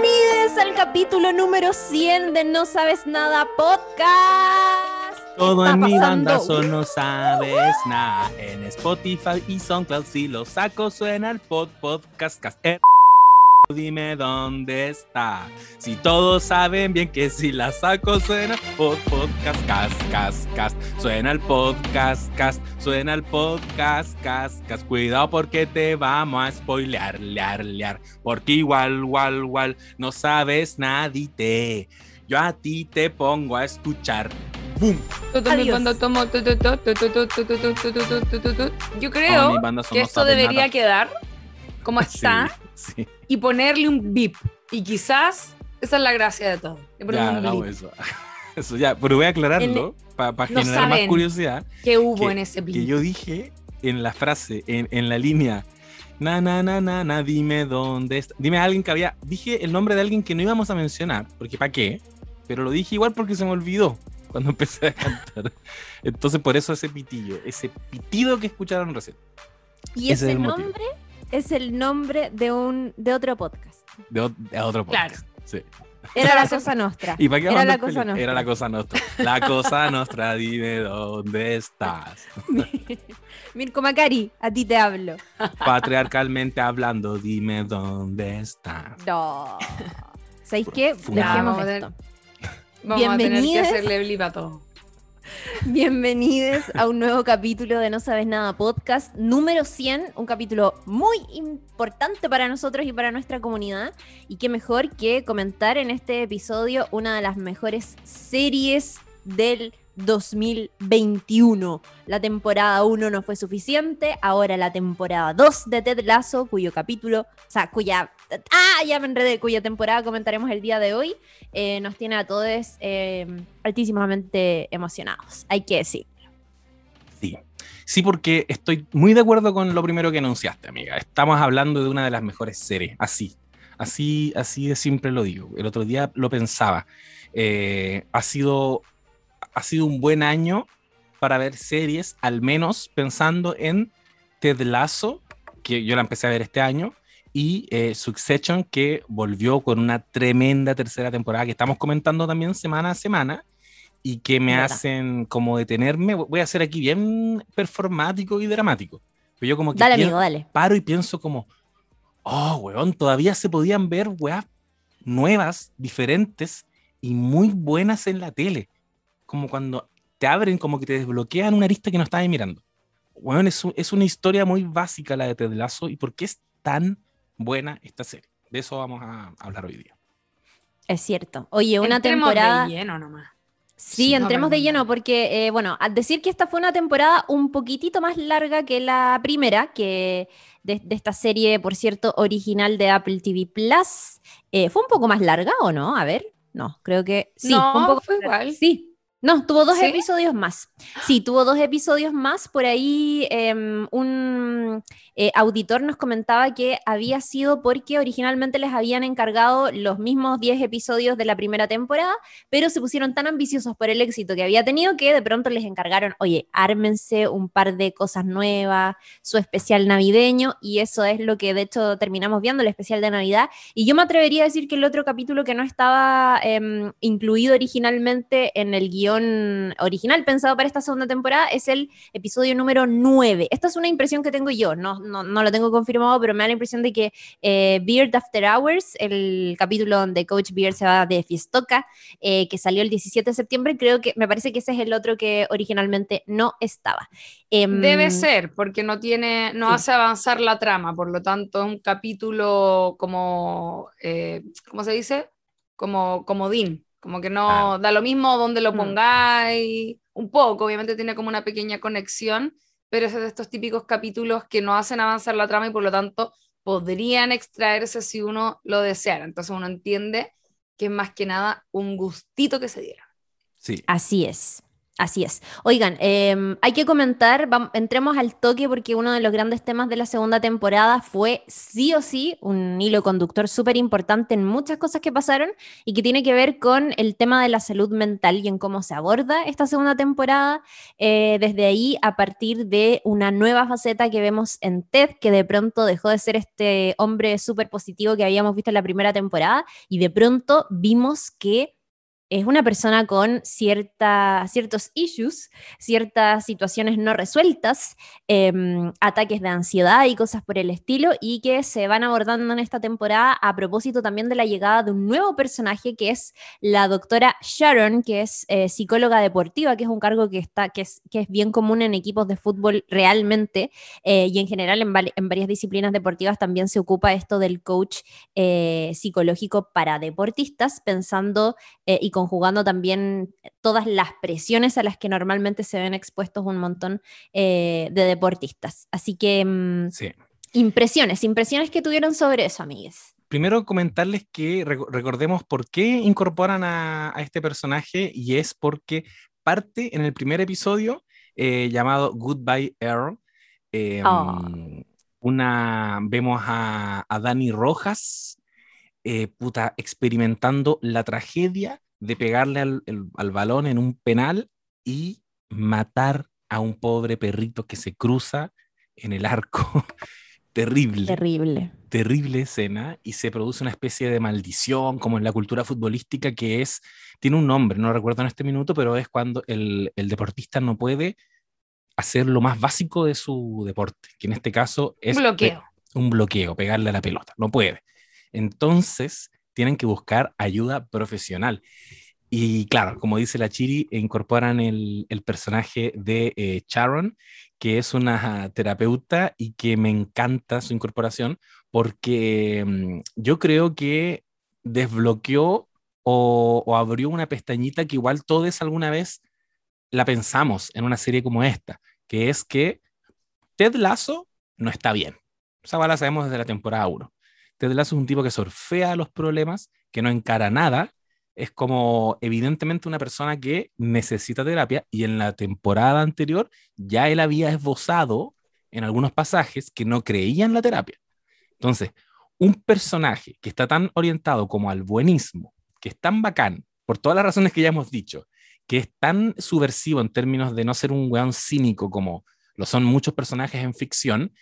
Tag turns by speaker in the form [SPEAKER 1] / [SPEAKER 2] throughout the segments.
[SPEAKER 1] Bienvenidos al capítulo número 100 de No Sabes Nada Podcast.
[SPEAKER 2] Todo
[SPEAKER 1] está
[SPEAKER 2] en mi
[SPEAKER 1] pasando?
[SPEAKER 2] bandazo no sabes nada. En Spotify y SoundCloud si lo saco suena el pod podcast. cast- eh, Dime dónde está. Si todos saben bien que si la saco suena pod podcast cast, cast, cast. Suena el podcast cast, suena el podcast cast, cast. Cuidado porque te vamos a spoilear, lear, lear. Porque igual, igual, igual no sabes nadite. Yo a ti te pongo a escuchar. ¡Boom!
[SPEAKER 1] Adiós.
[SPEAKER 3] Yo
[SPEAKER 2] Oh,
[SPEAKER 3] creo que esto debería quedar como está
[SPEAKER 2] Sí, sí.
[SPEAKER 3] y ponerle un bip. Y quizás esa es la gracia de todo.
[SPEAKER 2] Ya, hagamos eso. Eso ya, pero voy a aclararlo para
[SPEAKER 3] No
[SPEAKER 2] generar más curiosidad.
[SPEAKER 3] ¿Qué hubo
[SPEAKER 2] que-
[SPEAKER 3] en ese
[SPEAKER 2] Que
[SPEAKER 3] blip?
[SPEAKER 2] yo dije en la frase, en, en la línea, na, na, na, na, na, dime dónde está. Dime a alguien que había. Dije el nombre de alguien que no íbamos a mencionar, porque ¿para qué? Pero lo dije igual porque se me olvidó cuando empecé a cantar. Entonces, por eso ese pitillo, ese pitido que escucharon recién.
[SPEAKER 1] Y
[SPEAKER 2] Ese
[SPEAKER 1] ese
[SPEAKER 2] es el motivo.
[SPEAKER 1] Es el nombre de un de otro podcast.
[SPEAKER 2] De, o- de otro
[SPEAKER 3] Claro.
[SPEAKER 2] podcast. Sí.
[SPEAKER 1] Era la cosa nostra.
[SPEAKER 2] ¿Y para qué
[SPEAKER 1] Era la cosa nostra.
[SPEAKER 2] Era la cosa nuestra. La cosa nuestra, dime dónde estás.
[SPEAKER 1] Mirko Macari, a ti te hablo.
[SPEAKER 2] Patriarcalmente hablando, dime dónde estás.
[SPEAKER 1] No. ¿Sabéis qué? Dejemos
[SPEAKER 3] Vamos a
[SPEAKER 1] esto.
[SPEAKER 3] Vamos a tener que hacerle blip a todo.
[SPEAKER 1] Bienvenidos a un nuevo capítulo de No Sabes Nada Podcast, número 100, un capítulo muy importante para nosotros y para nuestra comunidad. Y qué mejor que comentar en este episodio una de las mejores series del 2021. La temporada 1 no fue suficiente, ahora la temporada 2 de Ted Lasso, cuyo capítulo, o sea, cuya... Ah, ya me enredé, cuya temporada comentaremos el día de hoy eh, nos tiene a todos eh, altísimamente emocionados, hay que decir.
[SPEAKER 2] Sí. Sí, porque estoy muy de acuerdo con lo primero que anunciaste, amiga. Estamos hablando de una de las mejores series. Así. Así, así de siempre lo digo. El otro día lo pensaba. Eh, ha, sido, ha sido un buen año para ver series, al menos pensando en Ted Lasso, que yo la empecé a ver este año, y eh, Succession, que volvió con una tremenda tercera temporada que estamos comentando también semana a semana y que me
[SPEAKER 1] verdad.
[SPEAKER 2] hacen como detenerme. Voy a ser aquí bien performático y dramático. Pero yo como que
[SPEAKER 1] Dale,
[SPEAKER 2] pien-
[SPEAKER 1] amigo, dale.
[SPEAKER 2] paro y pienso como, oh, weón, todavía se podían ver weas nuevas, diferentes y muy buenas en la tele. Como cuando te abren, como que te desbloquean una arista que no estabas mirando. Weón, es, un- es una historia muy básica la de Ted Lasso y por qué es tan buena esta serie. De eso vamos a hablar hoy día.
[SPEAKER 1] Es cierto. Oye, una
[SPEAKER 3] Entremos de
[SPEAKER 1] temporada...
[SPEAKER 3] lleno nomás.
[SPEAKER 1] Sí,
[SPEAKER 2] Sí.
[SPEAKER 1] entremos de
[SPEAKER 3] No,
[SPEAKER 1] lleno porque, eh, bueno, al decir que esta fue una temporada un poquitito más larga que la primera, que de, de esta serie, por cierto, original de Apple TV Plus, eh, ¿fue un poco más larga o no? A ver, no, creo que sí.
[SPEAKER 3] No,
[SPEAKER 1] fue un poco
[SPEAKER 3] fue igual.
[SPEAKER 1] Sí. No, tuvo dos
[SPEAKER 3] ¿Sí?
[SPEAKER 1] episodios más. Sí, tuvo dos episodios más. Por ahí em, un eh, auditor nos comentaba que había sido porque originalmente les habían encargado los mismos 10 episodios de la primera temporada, pero se pusieron tan ambiciosos por el éxito que había tenido que de pronto les encargaron, oye, ármense un par de cosas nuevas, su especial navideño, y eso es lo que de hecho terminamos viendo, el especial de Navidad. Y yo me atrevería a decir que el otro capítulo que no estaba em, incluido originalmente en el guion original pensado para esta segunda temporada es el episodio número 9. Esta es una impresión que tengo yo, no, no, no lo tengo confirmado, pero me da la impresión de que eh, Beard After Hours, el capítulo donde Coach Beard se va de fiestoca, eh, que salió el 17 de septiembre, creo que me parece que ese es el otro que originalmente no estaba. Em,
[SPEAKER 3] Debe ser, porque no tiene, no
[SPEAKER 1] sí.
[SPEAKER 3] hace avanzar la trama, por lo tanto, un capítulo como, eh, ¿cómo se dice? Como comodín, como que no
[SPEAKER 2] Claro.
[SPEAKER 3] da lo mismo donde lo
[SPEAKER 1] Mm.
[SPEAKER 3] pongáis, un poco, obviamente tiene como una pequeña conexión, pero es de estos típicos capítulos que no hacen avanzar la trama y por lo tanto podrían extraerse si uno lo deseara. Entonces uno entiende que es más que nada un gustito que se diera.
[SPEAKER 2] Sí.
[SPEAKER 1] Así es. Así es. Oigan, em, hay que comentar, entremos al toque porque uno de los grandes temas de la segunda temporada fue sí o sí un hilo conductor súper importante en muchas cosas que pasaron y que tiene que ver con el tema de la salud mental y en cómo se aborda esta segunda temporada. Eh, desde ahí, a partir de una nueva faceta que vemos en Ted, que de pronto dejó de ser este hombre súper positivo que habíamos visto en la primera temporada y de pronto vimos que es una persona con cierta, ciertos issues, ciertas situaciones no resueltas, em, ataques de ansiedad y cosas por el estilo, y que se van abordando en esta temporada a propósito también de la llegada de un nuevo personaje que es la doctora Sharon, que es eh, psicóloga deportiva, que es un cargo que, está, que, es, que es bien común en equipos de fútbol realmente, eh, y en general en, en, varias disciplinas deportivas también se ocupa esto del coach eh, psicológico para deportistas, pensando y conjugando también todas las presiones a las que normalmente se ven expuestos un montón eh, de deportistas. Así que mm, impresiones, impresiones que tuvieron sobre eso, amigues.
[SPEAKER 2] Primero comentarles que recordemos por qué incorporan a, este personaje y es porque parte en el primer episodio eh, llamado Goodbye Earl. Em, ah. Una, vemos a, a Dani Rojas, eh, puta, experimentando la tragedia de pegarle al, al, balón en un penal y matar a un pobre perrito que se cruza en el arco. terrible.
[SPEAKER 1] Terrible.
[SPEAKER 2] Terrible escena y se produce una especie de maldición, como en la cultura futbolística, que es, tiene un nombre, no recuerdo en este minuto, pero es cuando el, el deportista no puede hacer lo más básico de su deporte, que en este caso es
[SPEAKER 3] un bloqueo.
[SPEAKER 2] Un bloqueo, pegarle a la pelota, no puede. Entonces, tienen que buscar ayuda profesional. Y claro, como dice la Chiri, incorporan el, personaje de eh, Sharon, que es una terapeuta y que me encanta su incorporación porque mm, yo creo que desbloqueó o, o, abrió una pestañita que igual todos alguna vez la pensamos en una serie como esta, que es que Ted Lasso no está bien. Esa la sabemos desde la temporada 1. Ted Lasso es un tipo que surfea los problemas, que no encara nada, es como evidentemente una persona que necesita terapia y en la temporada anterior ya él había esbozado en algunos pasajes que no creía en la terapia. Entonces, un personaje que está tan orientado como al buenismo, que es tan bacán, por todas las razones que ya hemos dicho, que es tan subversivo en términos de no ser un weón cínico como lo son muchos personajes en ficción,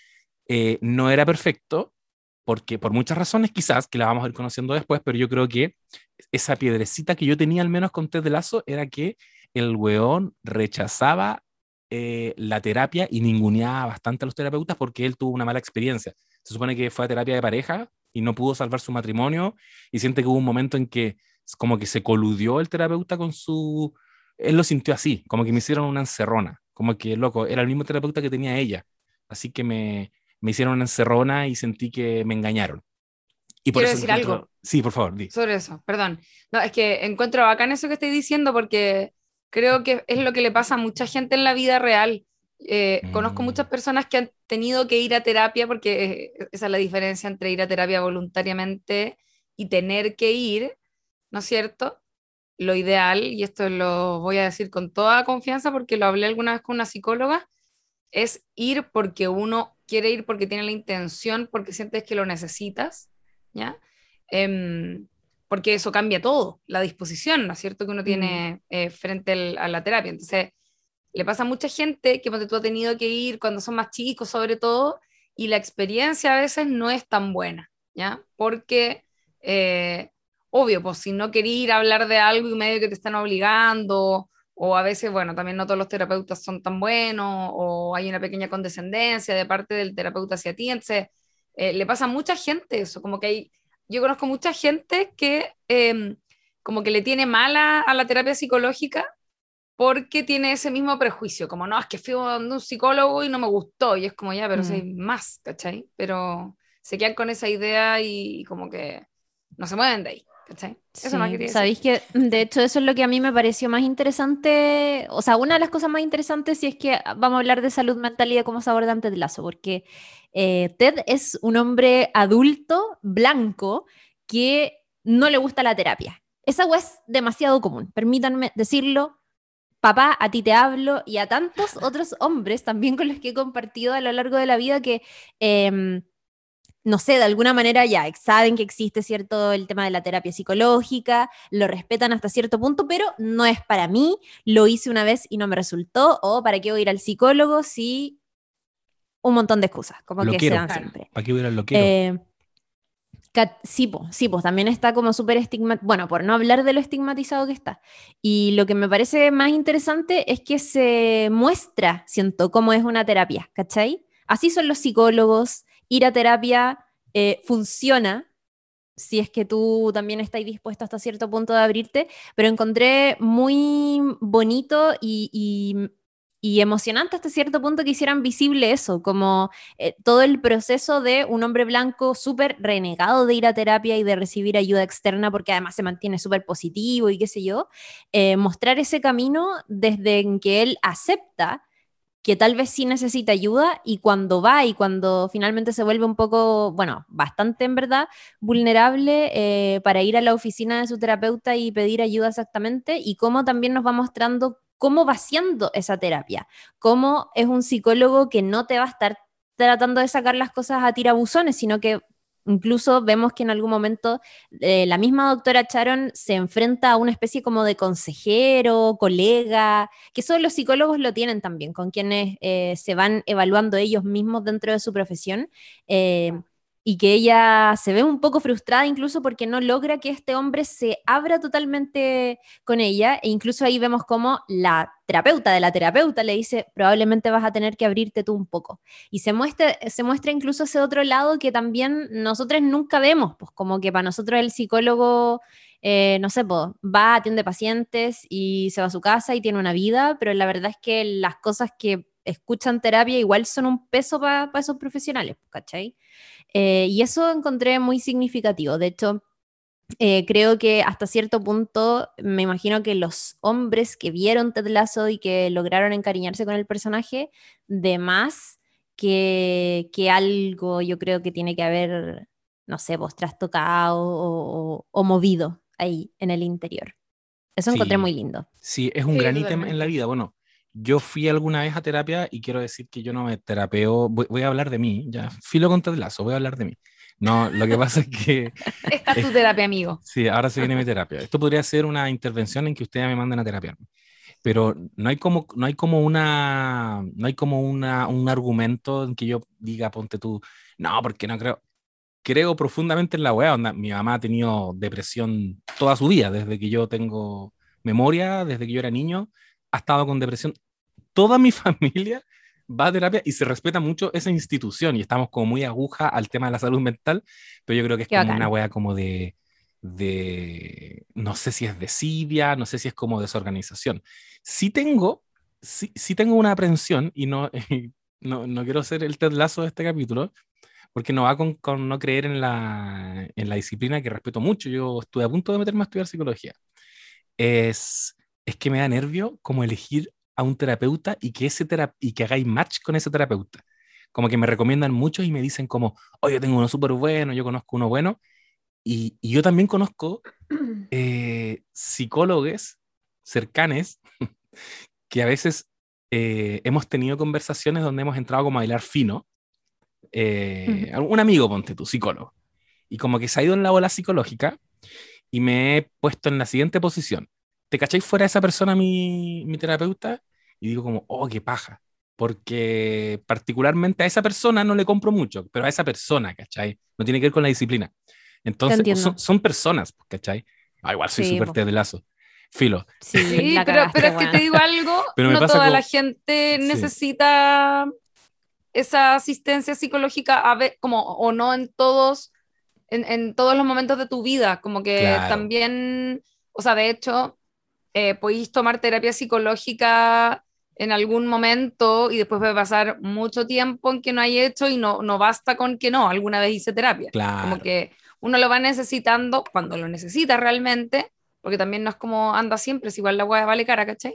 [SPEAKER 2] eh, no era perfecto porque por muchas razones quizás, que la vamos a ir conociendo después, pero yo creo que esa piedrecita que yo tenía al menos con Ted de Lazo era que el weón rechazaba eh, la terapia y ninguneaba bastante a los terapeutas porque él tuvo una mala experiencia. Se supone que fue a terapia de pareja y no pudo salvar su matrimonio y siente que hubo un momento en que como que se coludió el terapeuta con su... Él lo sintió así, como que me hicieron una encerrona, como que, loco, era el mismo terapeuta que tenía ella. Así que me, me hicieron una encerrona y sentí que me engañaron.
[SPEAKER 3] Y por Quiero decir algo.
[SPEAKER 2] Sí, por favor, di.
[SPEAKER 3] Sobre eso, perdón. No, es que encuentro bacán eso que estoy diciendo porque creo que es lo que le pasa a mucha gente en la vida real. Eh, conozco mm. muchas personas que han tenido que ir a terapia porque esa es la diferencia entre ir a terapia voluntariamente y tener que ir, ¿no es cierto? Lo ideal, y esto lo voy a decir con toda confianza porque lo hablé alguna vez con una psicóloga, es ir porque uno quiere ir porque tiene la intención, porque sientes que lo necesitas, ¿ya? Em, porque eso cambia todo, la disposición, ¿no es cierto?, que uno tiene eh, frente a la terapia. Entonces, le pasa a mucha gente que tú has tenido que ir cuando son más chicos, sobre todo, y la experiencia a veces no es tan buena, ¿ya? Porque, eh, obvio, pues si no querés ir a hablar de algo y medio que te están obligando, o a veces, bueno, también no todos los terapeutas son tan buenos, o hay una pequeña condescendencia de parte del terapeuta hacia ti, entonces eh, le pasa a mucha gente eso, como que hay, yo conozco mucha gente que em, como que le tiene mala a la terapia psicológica porque tiene ese mismo prejuicio, como no, es que fui a un psicólogo y no me gustó, y es como ya, pero mm. hay más, ¿cachai? Pero se quedan con esa idea y como que no se mueven de ahí.
[SPEAKER 1] Sabéis que, de hecho, eso es lo que a mí me pareció más interesante. O sea, una de las cosas más interesantes si es que vamos a hablar de salud mental y de cómo se aborda antes de lazo, porque eh, Ted es un hombre adulto, blanco, que no le gusta la terapia. Esa es demasiado común, permítanme decirlo, papá, a ti te hablo, y a tantos otros hombres también con los que he compartido a lo largo de la vida que... Em, no sé, de alguna manera ya saben que existe cierto el tema de la terapia psicológica, lo respetan hasta cierto punto, pero no es para mí, lo hice una vez y no me resultó, o para qué voy a ir al psicólogo si un montón de excusas, como que se dan siempre.
[SPEAKER 2] ¿Para qué voy a ir al loquero?
[SPEAKER 1] Eh, sí, sí, pues también está como súper estigmatizado, bueno, por no hablar de lo estigmatizado que está. Y lo que me parece más interesante es que se muestra, siento, cómo es una terapia, ¿cachai? Así son los psicólogos, ir a terapia eh, funciona si es que tú también estás dispuesto hasta cierto punto de abrirte, pero encontré muy bonito y, emocionante hasta cierto punto que hicieran visible eso, como eh, todo el proceso de un hombre blanco súper renegado de ir a terapia y de recibir ayuda externa, porque además se mantiene súper positivo y qué sé yo, eh, mostrar ese camino desde que él acepta que tal vez sí necesita ayuda y cuando va y cuando finalmente se vuelve un poco, bueno, bastante en verdad vulnerable eh, para ir a la oficina de su terapeuta y pedir ayuda exactamente y cómo también nos va mostrando cómo va siendo esa terapia, cómo es un psicólogo que no te va a estar tratando de sacar las cosas a tirabuzones, sino que Incluso vemos que en algún momento eh, la misma doctora Charon se enfrenta a una especie como de consejero, colega, que eso los psicólogos lo tienen también, con quienes eh, se van evaluando ellos mismos dentro de su profesión. Eh, y que ella se ve un poco frustrada incluso porque no logra que este hombre se abra totalmente con ella e incluso ahí vemos como la terapeuta de la terapeuta le dice probablemente vas a tener que abrirte tú un poco y se muestra, se muestra incluso ese otro lado que también nosotros nunca vemos, pues como que para nosotros el psicólogo eh, no sé, pues, va, atiende pacientes y se va a su casa y tiene una vida, pero la verdad es que las cosas que escuchan terapia igual son un peso para esos profesionales, ¿cachai? Eh, y eso encontré muy significativo. De hecho, eh, creo que hasta cierto punto me imagino que los hombres que vieron Ted Lasso y que lograron encariñarse con el personaje, de más que, que algo yo creo que tiene que haber, no sé, vos trastocado o, o, movido ahí en el interior. Eso encontré muy lindo.
[SPEAKER 2] Sí, es un gran ítem en la vida. Bueno, yo fui alguna vez a terapia y quiero decir que yo no me terapeo, voy, a hablar de mí, ya, filo con lazo, voy a hablar de mí. No, lo que pasa es que...
[SPEAKER 3] Esta es tu terapia, amigo.
[SPEAKER 2] Sí, ahora se viene mi terapia. Esto podría ser una intervención en que ustedes me manden a terapiarme. Pero no hay como, no hay como, una, no hay como una, un argumento en que yo diga, ponte tú, no, porque no creo. Creo profundamente en la weá. Mi mamá ha tenido depresión toda su vida, desde que yo tengo memoria, desde que yo era niño, ha estado con depresión toda mi familia va a terapia y se respeta mucho esa institución y estamos como muy aguja al tema de la salud mental, pero yo creo que es como una wea como de, de, no sé si es desidia, no sé si es como desorganización. Sí tengo, sí, sí tengo una aprensión y no, no, no, quiero ser el tedlazo de este capítulo, porque no va con, con, no creer en la, en la disciplina que respeto mucho. Yo estuve a punto de meterme a estudiar psicología. Es, es que me da nervio como elegir a un terapeuta y que, ese y que hagáis match con ese terapeuta. Como que me recomiendan muchos y me dicen como, oye, yo tengo uno súper bueno, yo conozco uno bueno. Y, y yo también conozco eh, psicólogos cercanes que a veces eh, hemos tenido conversaciones donde hemos entrado como a bailar fino. Eh, un amigo, ponte tu psicólogo. Y como que se ha ido en la bola psicológica y me he puesto en la siguiente posición. ¿te cacháis fuera de esa persona mi, mi terapeuta? Y digo como, oh, qué paja. Porque particularmente a esa persona no le compro mucho, pero a esa persona, ¿cachai? No tiene que ver con la disciplina. Entonces, pues, son, personas, pues, ¿cachai? Ah, igual soy súper sí, lazo. Filo.
[SPEAKER 3] Sí, pero, pero, es que te digo algo, no toda la gente necesita esa asistencia psicológica a ver, como, o no en todos, en, en, todos los momentos de tu vida, como que también, o sea, de hecho, eh, podéis tomar terapia psicológica en algún momento y después puede pasar mucho tiempo en que no hay hecho y no, no basta con que no, alguna vez hice terapia. Como que uno lo va necesitando cuando lo necesita realmente, porque también no es como anda siempre, es igual la hueá vale cara, ¿cachai?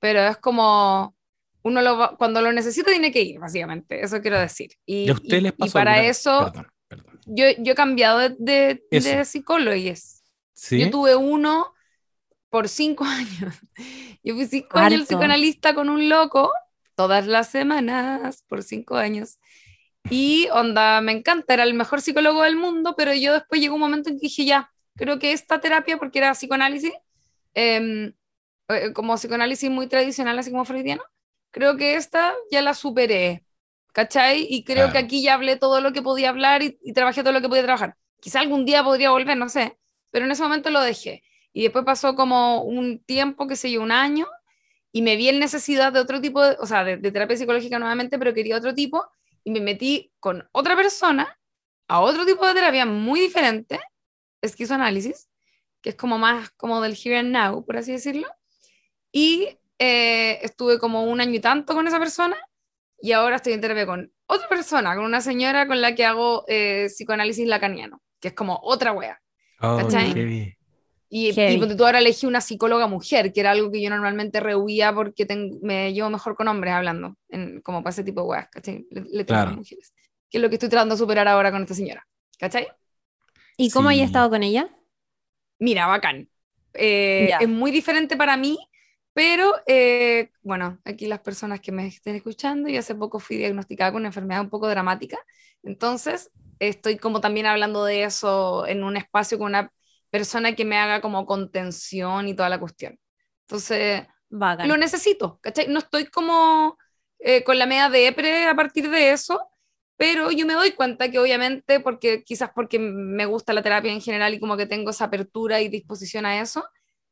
[SPEAKER 3] Pero es como uno lo cuando lo necesita tiene que ir, básicamente, eso quiero decir. Y, y, para eso Yo, yo he cambiado de, de, de psicólogos. Yo tuve uno por cinco años. Yo fui cinco años el psicoanalista con un loco, todas las semanas, por cinco años. Y onda, me encanta, era el mejor psicólogo del mundo, pero yo después llegó un momento en que dije, ya, creo que esta terapia, porque era psicoanálisis, em, eh, como psicoanálisis muy tradicional, así como freudiano, creo que esta ya la superé, ¿cachai? Y creo que aquí ya hablé todo lo que podía hablar y, y, trabajé todo lo que podía trabajar. Quizá algún día podría volver, no sé, pero en ese momento lo dejé. Y después pasó como un tiempo, que sé yo, un año, y me vi en necesidad de otro tipo, de, o sea, de, de terapia psicológica nuevamente, pero quería otro tipo, y me metí con otra persona a otro tipo de terapia muy diferente, esquizoanálisis, que es como más como del here and now, por así decirlo. Y eh, estuve como un año y tanto con esa persona y ahora estoy en terapia con otra persona, con una señora con la que hago eh, psicoanálisis lacaniano, que es como otra wea.
[SPEAKER 2] Oh,
[SPEAKER 3] y, y tú ahora elegí una psicóloga mujer, que era algo que yo normalmente rehuía porque me llevo mejor con hombres hablando, en, como para ese tipo de weas, ¿cachai? Le, tengo a mujeres. Que es lo que estoy tratando de superar ahora con esta señora, ¿cachai?
[SPEAKER 1] ¿Y cómo sí. estado con ella?
[SPEAKER 3] Mira, bacán. Eh, es muy diferente para mí, pero eh, bueno, aquí las personas que me estén escuchando, yo hace poco fui diagnosticada con una enfermedad un poco dramática, entonces estoy como también hablando de eso en un espacio con una persona que me haga como contención y toda la cuestión. Entonces,
[SPEAKER 1] Bacán.
[SPEAKER 3] lo necesito, ¿cachai? No estoy como eh, con la media de EPRE a partir de eso, pero yo me doy cuenta que obviamente, porque quizás porque me gusta la terapia en general y como que tengo esa apertura y disposición a eso,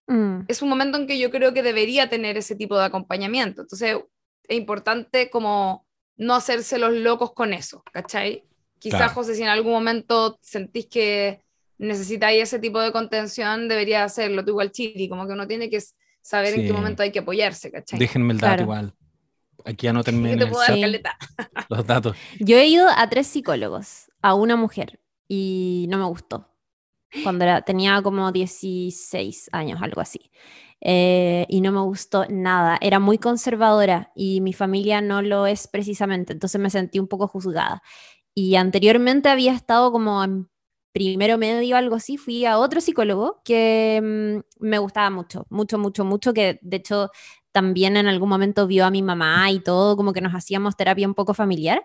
[SPEAKER 3] mm. es un momento en que yo creo que debería tener ese tipo de acompañamiento. Entonces, es importante como no hacerse los locos con eso, ¿cachai? Quizás, claro. José, si en algún momento sentís que necesitáis ese tipo de contención, debería hacerlo tú igual Chili, como que uno tiene que saber sí. en qué momento hay que apoyarse, ¿cachai?
[SPEAKER 2] Déjenme el dato claro. igual. Aquí
[SPEAKER 3] puedo
[SPEAKER 2] sí. los datos.
[SPEAKER 1] Yo he ido a tres psicólogos, a una mujer, y no me gustó. Cuando era, tenía como 16 años, algo así. Eh, y no me gustó nada. Era muy conservadora y mi familia no lo es precisamente, entonces me sentí un poco juzgada. Y anteriormente había estado como en primero medio, algo así, fui a otro psicólogo que mmm, me gustaba mucho, mucho, mucho, mucho, que de hecho también en algún momento vio a mi mamá y todo, como que nos hacíamos terapia un poco familiar.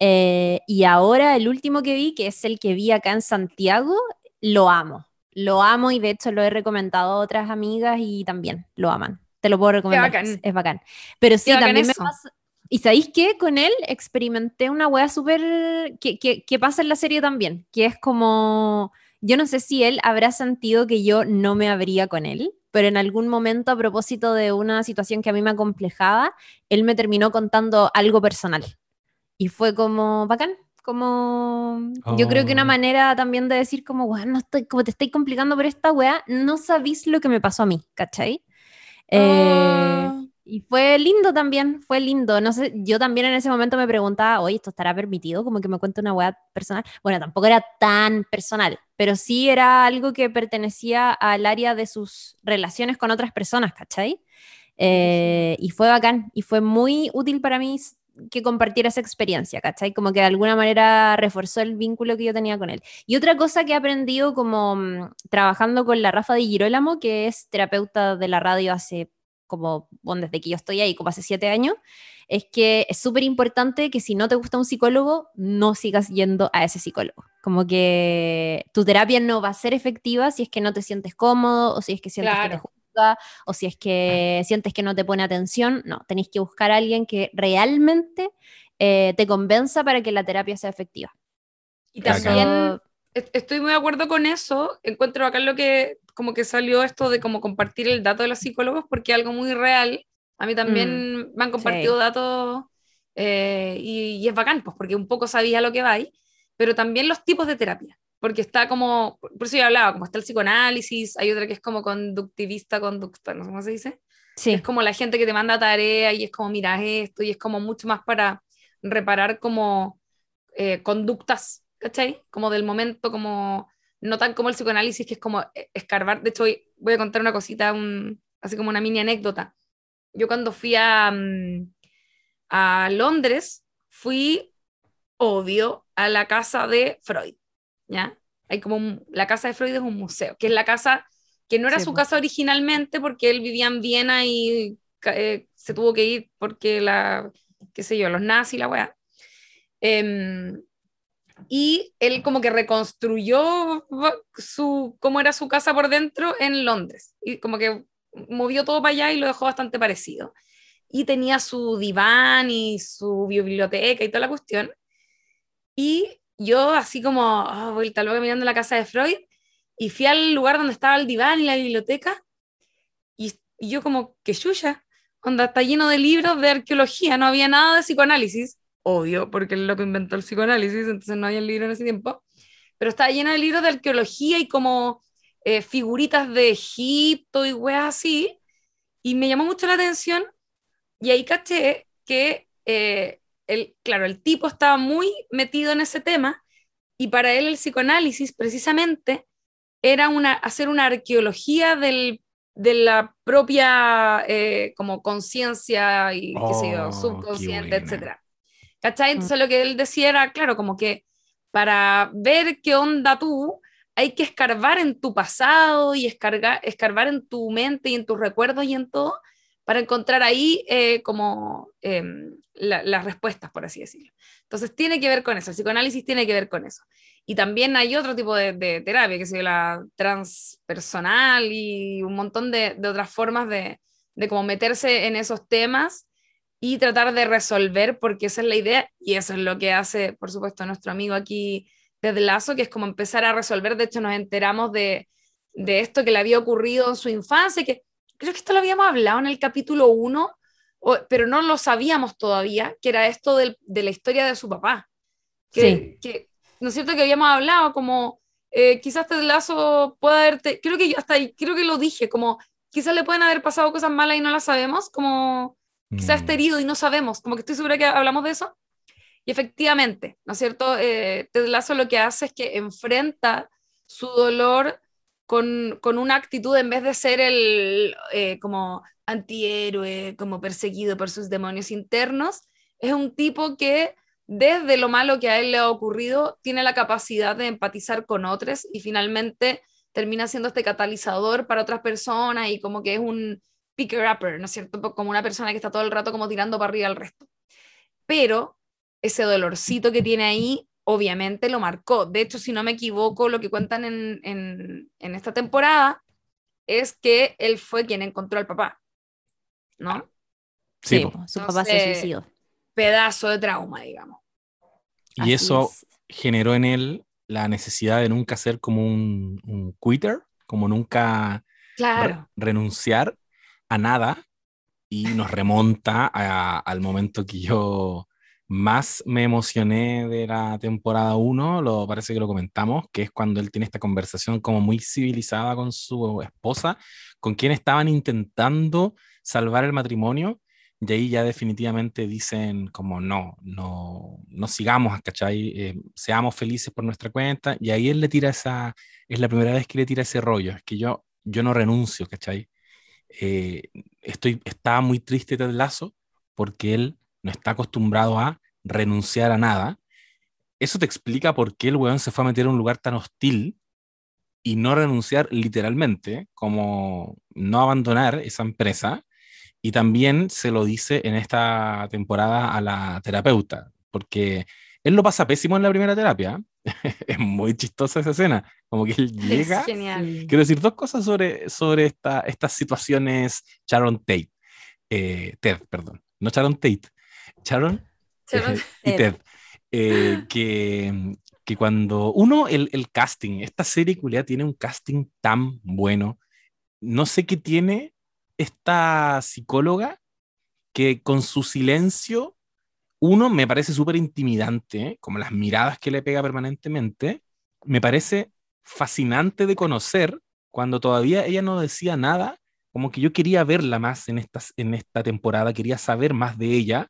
[SPEAKER 1] Eh, y ahora el último que vi, que es el que vi acá en Santiago, lo amo. Lo amo y de hecho lo he recomendado a otras amigas y también lo aman. Te lo puedo recomendar.
[SPEAKER 3] Bacán.
[SPEAKER 1] Es, es, bacán. Pero sí, también me pasa, y sabéis que con él experimenté una wea súper que, que, que, pasa en la serie también, que es como, yo no sé si él habrá sentido que yo no me habría con él, pero en algún momento a propósito de una situación que a mí me acomplejaba, él me terminó contando algo personal. Y fue como bacán, como oh. yo creo que una manera también de decir como, bueno, no estoy, como te estoy complicando por esta wea, no sabéis lo que me pasó a mí, ¿cachai? Oh. Eh, y fue lindo también, fue lindo. No sé, yo también en ese momento me preguntaba, oye, ¿esto estará permitido? Como que me cuente una weá personal. Bueno, tampoco era tan personal, pero sí era algo que pertenecía al área de sus relaciones con otras personas, ¿cachai? Eh, y fue bacán, y fue muy útil para mí que compartiera esa experiencia, ¿cachai? Como que de alguna manera reforzó el vínculo que yo tenía con él. Y otra cosa que he aprendido como um, trabajando con la Rafa de Girolamo, que es terapeuta de la radio hace como bueno, desde que yo estoy ahí, como hace siete años, es que es súper importante que si no te gusta un psicólogo, no sigas yendo a ese psicólogo. Como que tu terapia no va a ser efectiva si es que no te sientes cómodo o si es que sientes claro. que te juzga o si es que sientes que no te pone atención. No, tenéis que buscar a alguien que realmente eh, te convenza para que la terapia sea efectiva.
[SPEAKER 3] Y también estoy muy de acuerdo con eso. Encuentro acá lo que como que salió esto de como compartir el dato de los psicólogos porque es algo muy real. A mí también mm, me han compartido sí. datos eh, y, y, es bacán, pues porque un poco sabía lo que va ahí, pero también los tipos de terapia, porque está como, por eso yo hablaba, como está el psicoanálisis, hay otra que es como conductivista, conducta, no sé cómo se dice.
[SPEAKER 1] Sí.
[SPEAKER 3] Es como la gente que te manda tarea y es como, mira esto, y es como mucho más para reparar como eh, conductas, ¿cachai? Como del momento, como no tan como el psicoanálisis, que es como eh, escarbar. De hecho, voy a contar una cosita, un, así como una mini anécdota. Yo cuando fui a, mm, a Londres, fui, obvio, a la casa de Freud, ¿ya? Hay como un, la casa de Freud es un museo, que es la casa que no era
[SPEAKER 1] Sí,
[SPEAKER 3] su
[SPEAKER 1] po.
[SPEAKER 3] casa originalmente porque él vivía en Viena y eh, se tuvo que ir porque la, qué sé yo, los nazis, la weá. Em, y él como que reconstruyó su, cómo era su casa por dentro en Londres. Y como que movió todo para allá y lo dejó bastante parecido. Y tenía su diván y su biblioteca y toda la cuestión. Y yo así como, ah, vuelta luego mirando la casa de Freud, y fui al lugar donde estaba el diván y la biblioteca, y, yo como, que chucha, onda, está lleno de libros de arqueología, no había nada de psicoanálisis, obvio, porque es lo que inventó el psicoanálisis, entonces no había libro en ese tiempo, pero estaba llena de libros de arqueología y como eh, figuritas de Egipto y weas así, y me llamó mucho la atención, y ahí caché que, eh, el, claro, el tipo estaba muy metido en ese tema, y para él el psicoanálisis precisamente era una, hacer una arqueología del, de la propia eh, como conciencia y qué sé yo,
[SPEAKER 2] Oh,
[SPEAKER 3] subconsciente, etcétera. ¿Cachai? Entonces lo que él decía era, claro, como que para ver qué onda tú, hay que escarbar en tu pasado y escargar, escarbar en tu mente y en tus recuerdos y en todo, para encontrar ahí eh, como eh, la- las respuestas, por así decirlo. Entonces tiene que ver con eso, el psicoanálisis tiene que ver con eso. Y también hay otro tipo de, de terapia, que es la transpersonal y un montón de, de otras formas de, de como meterse en esos temas y tratar de resolver, porque esa es la idea y eso es lo que hace, por supuesto, nuestro amigo aquí, Ted Lazo, que es como empezar a resolver. De hecho, nos enteramos de, de esto que le había ocurrido en su infancia, que creo que esto lo habíamos hablado en el capítulo 1, pero no lo sabíamos todavía, que era esto del- de la historia de su papá. Que,
[SPEAKER 1] Sí.
[SPEAKER 3] que, ¿No es cierto que habíamos hablado como eh, quizás Ted Lazo pueda haberte, creo que yo hasta ahí, creo que lo dije, como quizás le pueden haber pasado cosas malas y no las sabemos, como quizás
[SPEAKER 2] Mm.
[SPEAKER 3] esté herido y no sabemos, como que estoy segura que hablamos de eso. Y efectivamente, ¿no es cierto? Eh, Ted Lasso lo que hace es que enfrenta su dolor con, con una actitud en vez de ser el eh, como antihéroe, como perseguido por sus demonios internos, es un tipo que desde lo malo que a él le ha ocurrido tiene la capacidad de empatizar con otros y finalmente termina siendo este catalizador para otras personas y como que es un picker upper, ¿no es cierto? Como una persona que está todo el rato como tirando para arriba al resto. Pero ese dolorcito que tiene ahí, obviamente lo marcó. De hecho, si no me equivoco, lo que cuentan en, en, en esta temporada es que él fue quien encontró al papá, ¿no?
[SPEAKER 2] Sí,
[SPEAKER 1] su papá se suicidó.
[SPEAKER 3] Pedazo de trauma, digamos.
[SPEAKER 2] y
[SPEAKER 1] Así
[SPEAKER 2] eso
[SPEAKER 1] es.
[SPEAKER 2] generó en él la necesidad de nunca ser como un, un quitter, como nunca re-
[SPEAKER 3] Claro.
[SPEAKER 2] renunciar a nada y nos remonta al momento que yo más me emocioné de la temporada 1, lo parece que lo comentamos, que es cuando él tiene esta conversación como muy civilizada con su esposa, con quien estaban intentando salvar el matrimonio, y ahí ya definitivamente dicen como no, no, no sigamos, ¿cachai? Eh, seamos felices por nuestra cuenta, y ahí él le tira esa, es la primera vez que le tira ese rollo, es que yo, yo no renuncio, ¿cachai? Eh, estoy, estaba muy triste Ted Lasso porque él no está acostumbrado a renunciar a nada. Eso te explica por qué el weón se fue a meter a un lugar tan hostil y no renunciar literalmente, como no abandonar esa empresa. Y también se lo dice en esta temporada a la terapeuta, porque él lo pasa pésimo en la primera terapia. es muy chistosa esa escena, como que él llega
[SPEAKER 3] Es genial.
[SPEAKER 2] Quiero decir dos cosas sobre, sobre esta, estas situaciones Sharon Tate. Eh, Ted, perdón. No Sharon Tate. Sharon
[SPEAKER 3] Sharon-
[SPEAKER 2] eh, y
[SPEAKER 1] Ted.
[SPEAKER 2] Ted. Eh, que, que cuando uno, el, el casting, esta serie culia tiene un casting tan bueno. No sé qué tiene esta psicóloga que con su silencio, uno me parece súper intimidante, como las miradas que le pega permanentemente. Me parece fascinante de conocer cuando todavía ella no decía nada, como que yo quería verla más en esta, en esta temporada, quería saber más de ella,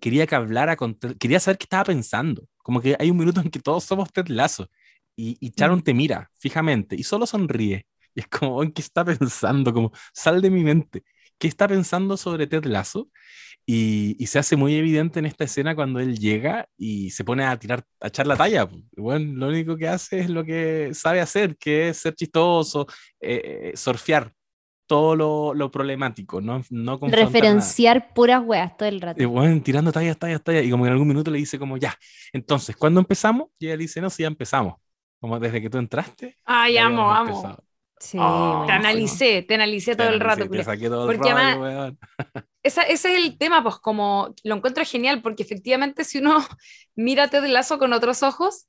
[SPEAKER 2] quería que hablara con quería saber qué estaba pensando, como que hay un minuto en que todos somos Ted Lasso y, y Sharon te mira fijamente y solo sonríe y es como, "Oh, ¿qué está pensando? Como, sal de mi mente. ¿Qué está pensando sobre Ted Lasso? Y, y se hace muy evidente en esta escena cuando él llega y se pone a tirar, a echar la talla. Bueno, lo único que hace es lo que sabe hacer, que es ser chistoso, eh, eh, surfear todo lo, lo problemático, no, no confrontar nada.
[SPEAKER 1] Referenciar puras weas todo el rato.
[SPEAKER 2] Y bueno, tirando tallas, tallas, tallas, y como en algún minuto le dice como, ya, entonces, ¿cuándo empezamos? Y ella le dice, no, sí, ya empezamos. Como desde que tú entraste.
[SPEAKER 3] Ay,
[SPEAKER 2] ya
[SPEAKER 3] amo, amo.
[SPEAKER 2] empezado.
[SPEAKER 1] Sí,
[SPEAKER 3] Oh, te analicé, te analicé todo
[SPEAKER 2] Te
[SPEAKER 3] el rato.
[SPEAKER 2] analicé, te saqué todo el
[SPEAKER 3] Porque además-. Esa- ese es el tema, pues como lo encuentro genial, porque efectivamente si uno mira Ted Lasso con otros ojos,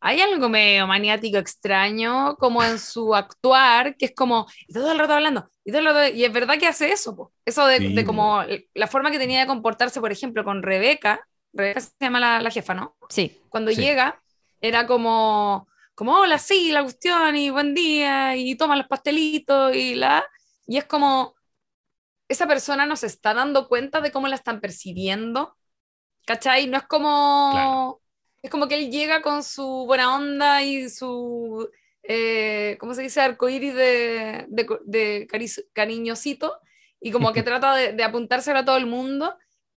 [SPEAKER 3] hay algo medio maniático extraño como en su actuar, que es como, y todo el rato hablando, y, todo el rato- y es verdad que hace eso, po. eso de,
[SPEAKER 2] Sí,
[SPEAKER 3] de
[SPEAKER 2] po.
[SPEAKER 3] como la forma que tenía de comportarse, por ejemplo, con Rebeca, Rebeca se llama la, la jefa, ¿no?
[SPEAKER 1] Sí.
[SPEAKER 3] Cuando
[SPEAKER 2] Sí.
[SPEAKER 3] llega, era como, como, hola, sí, la cuestión, y buen día, y toma los pastelitos, y la... Y es como, esa persona nos está dando cuenta de cómo la están percibiendo, ¿cachai? No es como...
[SPEAKER 2] Claro.
[SPEAKER 3] Es como que él llega con su buena onda y su, eh, ¿cómo se dice? Arcoíris de, de, de cari- cariñosito, y como que trata de, de apuntárselo a todo el mundo,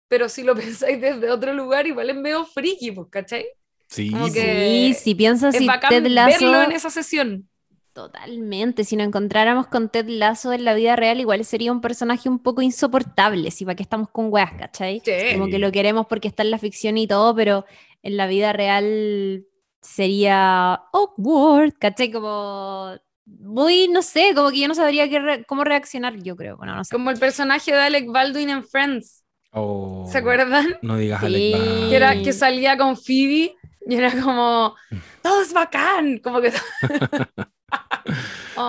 [SPEAKER 3] pero si lo pensáis desde otro lugar, igual es medio friki, pues, ¿cachai?
[SPEAKER 2] Sí,
[SPEAKER 3] que-
[SPEAKER 1] Sí, si piensas
[SPEAKER 3] Es
[SPEAKER 1] si Ted Lasso...
[SPEAKER 3] verlo en esa sesión.
[SPEAKER 1] Totalmente, si nos encontráramos con Ted Lasso en la vida real, igual sería un personaje un poco insoportable, si para qué estamos con weas, ¿cachai?
[SPEAKER 3] Sí.
[SPEAKER 1] Como que lo queremos porque está en la ficción y todo, pero en la vida real sería awkward, ¿cachai? Como muy, no sé, como que yo no sabría qué re- cómo reaccionar, yo creo, bueno, no sé.
[SPEAKER 3] Como el personaje de Alec Baldwin en Friends.
[SPEAKER 2] Oh,
[SPEAKER 3] ¿Se acuerdan?
[SPEAKER 2] No digas
[SPEAKER 1] Sí.
[SPEAKER 2] Alec Baldwin.
[SPEAKER 3] Que, era, que salía con Phoebe y era como, todo es bacán. Como que.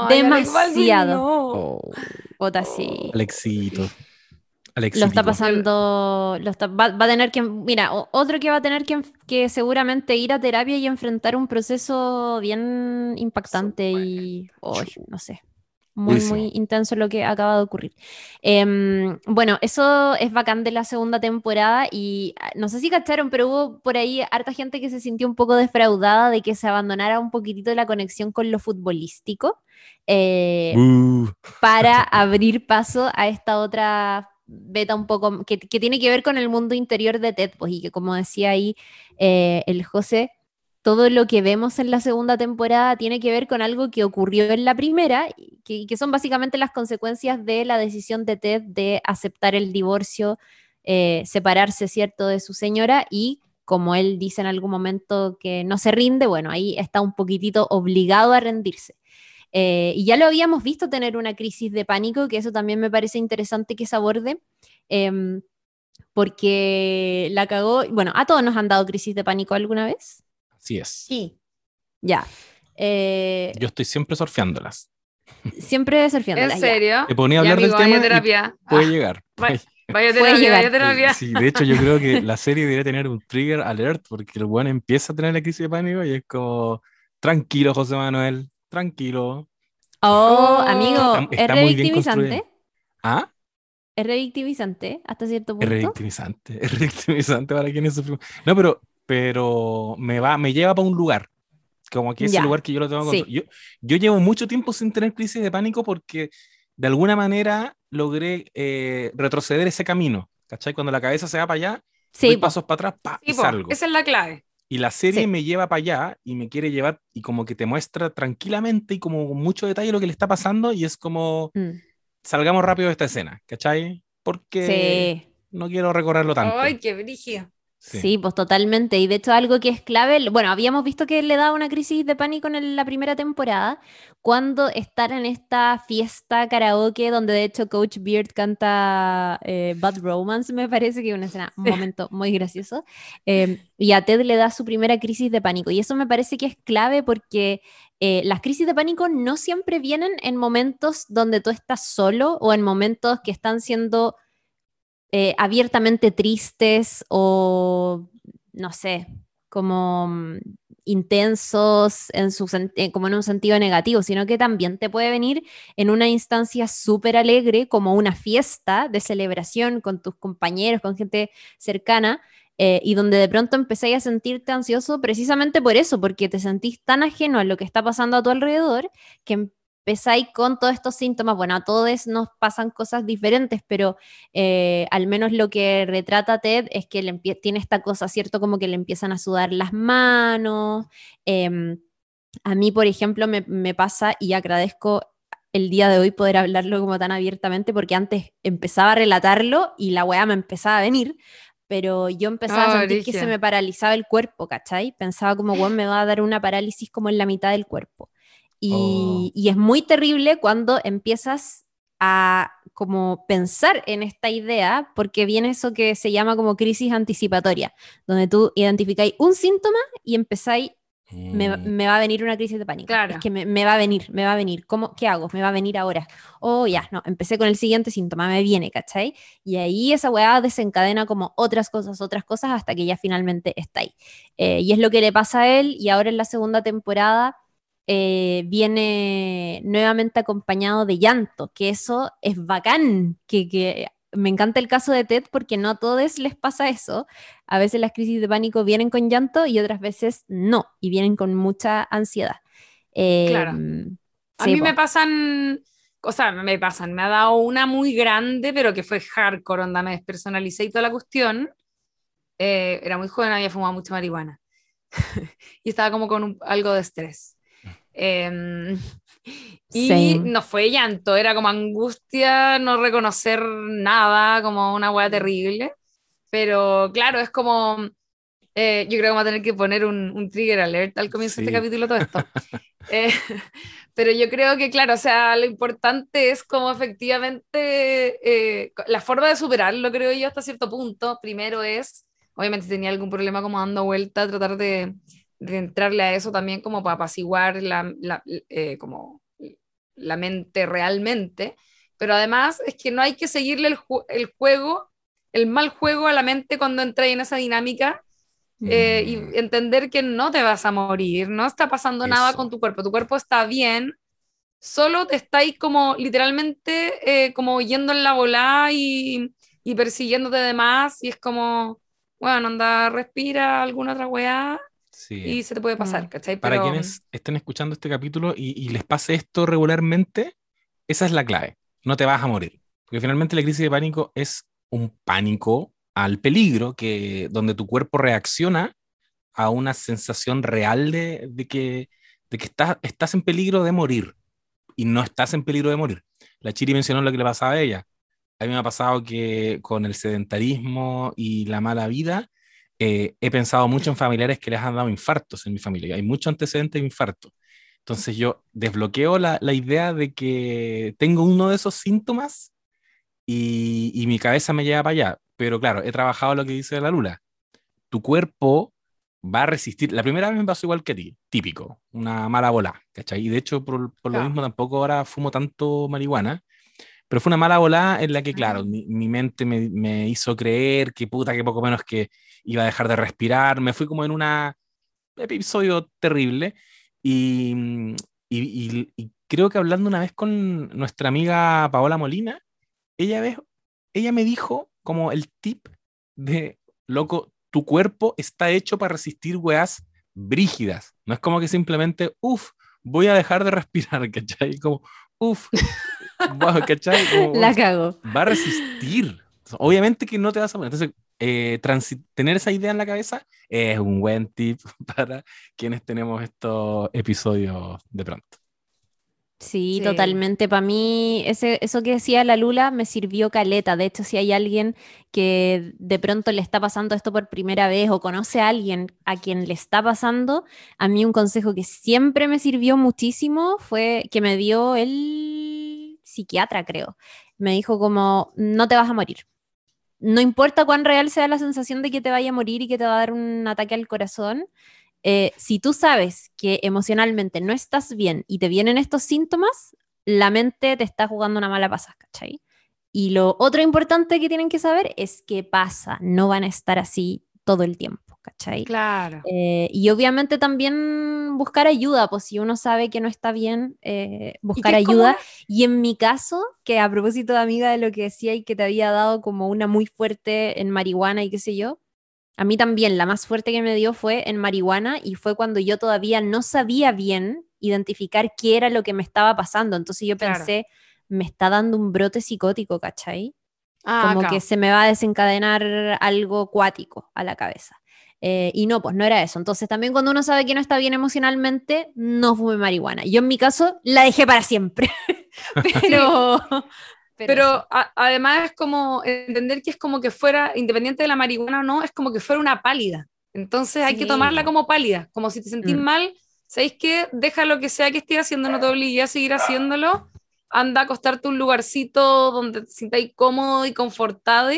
[SPEAKER 1] Demasiado.
[SPEAKER 2] Oh,
[SPEAKER 1] Ota, sí.
[SPEAKER 2] Alexito.
[SPEAKER 1] Lo
[SPEAKER 2] Alexito.
[SPEAKER 1] está pasando, lo está- va, va a tener que, mira, o- otro que va a tener que, que seguramente ir a terapia y enfrentar un proceso bien impactante y, uy, no sé, muy, muy intenso lo que acaba de ocurrir. Em, bueno, eso es bacán de la segunda temporada y ah, no sé si cacharon, pero hubo por ahí harta gente que se sintió un poco defraudada de que se abandonara un poquitito la conexión con lo futbolístico. eh,
[SPEAKER 2] Uh,
[SPEAKER 1] para abrir paso a esta otra beta un poco que, que tiene que ver con el mundo interior de Ted, pues, y que como decía ahí eh, el José, todo lo que vemos en la segunda temporada tiene que ver con algo que ocurrió en la primera, que, son básicamente las consecuencias de la decisión de Ted de aceptar el divorcio, eh, separarse, ¿cierto?, de su señora y como él dice en algún momento que no se rinde, bueno, ahí está un poquitito obligado a rendirse. Eh, y ya lo habíamos visto tener una crisis de pánico, que eso también me parece interesante que se aborde, em, porque la cagó, bueno, a todos nos han dado crisis de pánico alguna vez.
[SPEAKER 2] así es.
[SPEAKER 3] Sí.
[SPEAKER 1] Ya. Eh,
[SPEAKER 2] Yo estoy siempre surfeándolas.
[SPEAKER 1] Siempre surfeando.
[SPEAKER 3] ¿En serio?
[SPEAKER 2] Te ponía a hablar del
[SPEAKER 3] amigo,
[SPEAKER 2] tema
[SPEAKER 3] vaya
[SPEAKER 2] y
[SPEAKER 3] terapia.
[SPEAKER 2] Puede
[SPEAKER 3] Ah,
[SPEAKER 2] llegar.
[SPEAKER 3] vaya, terapia, vaya terapia.
[SPEAKER 2] Sí, de hecho yo creo que la serie debería tener un trigger alert porque el buen empieza a tener la crisis de pánico y es como, tranquilo José Manuel, tranquilo.
[SPEAKER 1] Oh,
[SPEAKER 3] Oh.
[SPEAKER 1] amigo,
[SPEAKER 2] Está-
[SPEAKER 1] es
[SPEAKER 2] está
[SPEAKER 1] revictimizante.
[SPEAKER 2] ¿Ah?
[SPEAKER 1] Es revictimizante hasta cierto
[SPEAKER 2] Es
[SPEAKER 1] punto.
[SPEAKER 2] revictimizante, es revictimizante para quienes sufrimos. No, pero, pero me va, me lleva para un lugar. Como que ese
[SPEAKER 1] Ya,
[SPEAKER 2] lugar que yo lo tengo
[SPEAKER 1] sí.
[SPEAKER 2] yo, yo llevo mucho tiempo sin tener crisis de pánico porque de alguna manera logré eh, retroceder ese camino. ¿Cachai? Cuando la cabeza se va para allá,
[SPEAKER 1] Sí,
[SPEAKER 2] doy pasos para atrás, pa,
[SPEAKER 3] Sí,
[SPEAKER 2] y salgo.
[SPEAKER 3] esa es la clave.
[SPEAKER 2] Y la serie
[SPEAKER 1] Sí.
[SPEAKER 2] me lleva para allá y me quiere llevar y como que te muestra tranquilamente y como con mucho detalle lo que le está pasando y es como,
[SPEAKER 1] Mm,
[SPEAKER 2] salgamos rápido de esta escena, ¿cachai? Porque
[SPEAKER 1] Sí.
[SPEAKER 2] no quiero recorrerlo tanto.
[SPEAKER 3] Ay, qué brígido.
[SPEAKER 1] Sí. pues totalmente. Y de hecho algo que es clave, bueno, habíamos visto que le daba una crisis de pánico en la primera temporada, cuando estar en esta fiesta karaoke donde de hecho Coach Beard canta eh, Bad Romance, me parece que es una escena, un
[SPEAKER 3] Sí.
[SPEAKER 1] momento muy gracioso, eh, y a Ted le da su primera crisis de pánico. Y eso me parece que es clave porque eh, las crisis de pánico no siempre vienen en momentos donde tú estás solo o en momentos que están siendo eh, abiertamente tristes o, no sé, como mm, intensos en su eh, como en un sentido negativo, sino que también te puede venir en una instancia súper alegre, como una fiesta de celebración con tus compañeros, con gente cercana, eh, y donde de pronto empezáis a sentirte ansioso precisamente por eso, porque te sentís tan ajeno a lo que está pasando a tu alrededor, que empezáis con todos estos síntomas, bueno, a todos nos pasan cosas diferentes, pero eh, al menos lo que retrata Ted es que le tiene esta cosa, ¿cierto? Como que le empiezan a sudar las manos. Em, a mí, por ejemplo, me, me pasa y agradezco el día de hoy poder hablarlo como tan abiertamente, porque antes empezaba a relatarlo y la weá me empezaba a venir, pero yo empezaba a sentir que se me paralizaba el cuerpo, ¿cachai? Pensaba como, weón, me va a dar una parálisis como en la mitad del cuerpo. Y, oh. y es muy terrible cuando empiezas a como pensar en esta idea, porque viene eso que se llama como crisis anticipatoria, donde tú identificáis un síntoma y empezáis Mm. Me, va a venir una crisis de pánico. Claro. Es que me, va a venir, me va a venir. ¿Cómo, ¿Qué hago? Me va a venir ahora. Oh, ya, no, empecé con el siguiente síntoma, me viene, ¿cachai? Y ahí esa weá desencadena como otras cosas, otras cosas, hasta que ya finalmente está ahí. Eh, y es lo que le pasa a él, y ahora en la segunda temporada eh, viene nuevamente acompañado de llanto, que eso es bacán, que, que me encanta el caso de Ted porque no a todos les pasa eso. A veces las crisis de pánico vienen con llanto y otras veces no, y vienen con mucha ansiedad.
[SPEAKER 3] claro. Em, a mí me pasan, o sea, me pasan, me ha dado una muy grande, pero que fue hardcore, onda, me despersonalicé y toda la cuestión. Eh, era muy joven, había fumado mucha marihuana. y estaba como con algo de estrés. Eh, y no fue llanto, era como angustia, no reconocer nada, como una hueá terrible. Pero claro, es como. Eh, yo creo que vamos a tener que poner un, trigger alert al comienzo de este capítulo, todo esto. Eh, pero yo creo que, claro, o sea, lo importante es como efectivamente eh, la forma de superarlo, creo yo, hasta cierto punto. Primero es, obviamente, tenía algún problema como dando vuelta, tratar de, de entrarle a eso también como para apaciguar la, la como la mente realmente, pero además es que no hay que seguirle el, el juego, el mal juego a la mente cuando entra en esa dinámica eh, y mm. entender que no te vas a morir, no está pasando nada con tu cuerpo, tu cuerpo está bien, solo te estáis como literalmente eh, como yendo en la volada y, y persiguiéndote de más y es como, bueno, anda, respira alguna otra weá y se te puede pasar, mm. ¿cachai?
[SPEAKER 2] Para quienes estén escuchando este capítulo y, les pase esto regularmente, esa es la clave. No te vas a morir. Porque finalmente la crisis de pánico es un pánico al peligro, que, donde tu cuerpo reacciona a una sensación real de, que, de que estás, estás en peligro de morir y no estás en peligro de morir. La Chiri mencionó lo que le pasaba a ella. A mí me ha pasado que con el sedentarismo y la mala vida, eh, he pensado mucho en familiares que les han dado infartos en mi familia. Hay mucho antecedente de infarto. Entonces yo desbloqueo la, la idea de que tengo uno de esos síntomas y, y, mi cabeza me lleva para allá. Pero claro, he trabajado lo que dice la Lula. Tu cuerpo va a resistir. La primera vez me pasó igual que a ti, típico, una mala bola, ¿cachai? Y de hecho, por, por lo mismo, tampoco ahora fumo tanto marihuana, pero fue una mala volada en la que, claro, mi, mi mente me, me, hizo creer que puta, que poco menos que iba a dejar de respirar, me fui como en un episodio terrible y, y, y, creo que hablando una vez con nuestra amiga Paola Molina, ella, ve, ella me dijo como el tip de, loco, tu cuerpo está hecho para resistir weas brígidas, no es como que simplemente, uff, voy a dejar de respirar, ¿cachai? Como, uff, ¿cachai?
[SPEAKER 1] La cago.
[SPEAKER 2] Va a resistir. Obviamente que no te vas a. Entonces, eh, tener esa idea en la cabeza es un buen tip para quienes tenemos estos episodios de pronto.
[SPEAKER 1] Sí, totalmente. Para mí, ese, eso que decía la Lula me sirvió caleta. De hecho, si hay alguien que de pronto le está pasando esto por primera vez o conoce a alguien a quien le está pasando, a mí un consejo que siempre me sirvió muchísimo fue que me dio el psiquiatra, creo. Me dijo como, no te vas a morir no importa cuán real sea la sensación de que te vaya a morir y que te va a dar un ataque al corazón, eh, si tú sabes que emocionalmente no estás bien y te vienen estos síntomas, la mente te está jugando una mala pasada, ¿cachai? Y lo otro importante que tienen que saber es que pasa, no van a estar así todo el tiempo. ¿Cachai?
[SPEAKER 3] Claro.
[SPEAKER 1] Eh, y obviamente también buscar ayuda, pues si uno sabe que no está bien, eh, buscar ayuda. Y en mi caso, que a propósito de amiga de lo que decía y que te había dado como una muy fuerte en marihuana y qué sé yo, a mí también la más fuerte que me dio fue en marihuana y fue cuando yo todavía no sabía bien identificar qué era lo que me estaba pasando. Entonces yo
[SPEAKER 3] Claro.
[SPEAKER 1] pensé, me está dando un brote psicótico, ¿cachai?
[SPEAKER 3] Ah,
[SPEAKER 1] como
[SPEAKER 3] acá.
[SPEAKER 1] que se me va a desencadenar algo cuático a la cabeza. Eh, y no, pues no era eso. Entonces también cuando uno sabe que no está bien emocionalmente, no fume marihuana. Yo en mi caso la dejé para siempre. pero,
[SPEAKER 3] Pero a- además es como entender que es como que fuera, independiente de la marihuana o no, es como que fuera una pálida. Entonces hay que tomarla como pálida, como si te sentís
[SPEAKER 1] Mm.
[SPEAKER 3] mal, ¿sabéis qué? Deja lo que sea que estés haciendo, no te obligues a seguir haciéndolo. Anda a acostarte un lugarcito donde te sintáis cómodo y confortado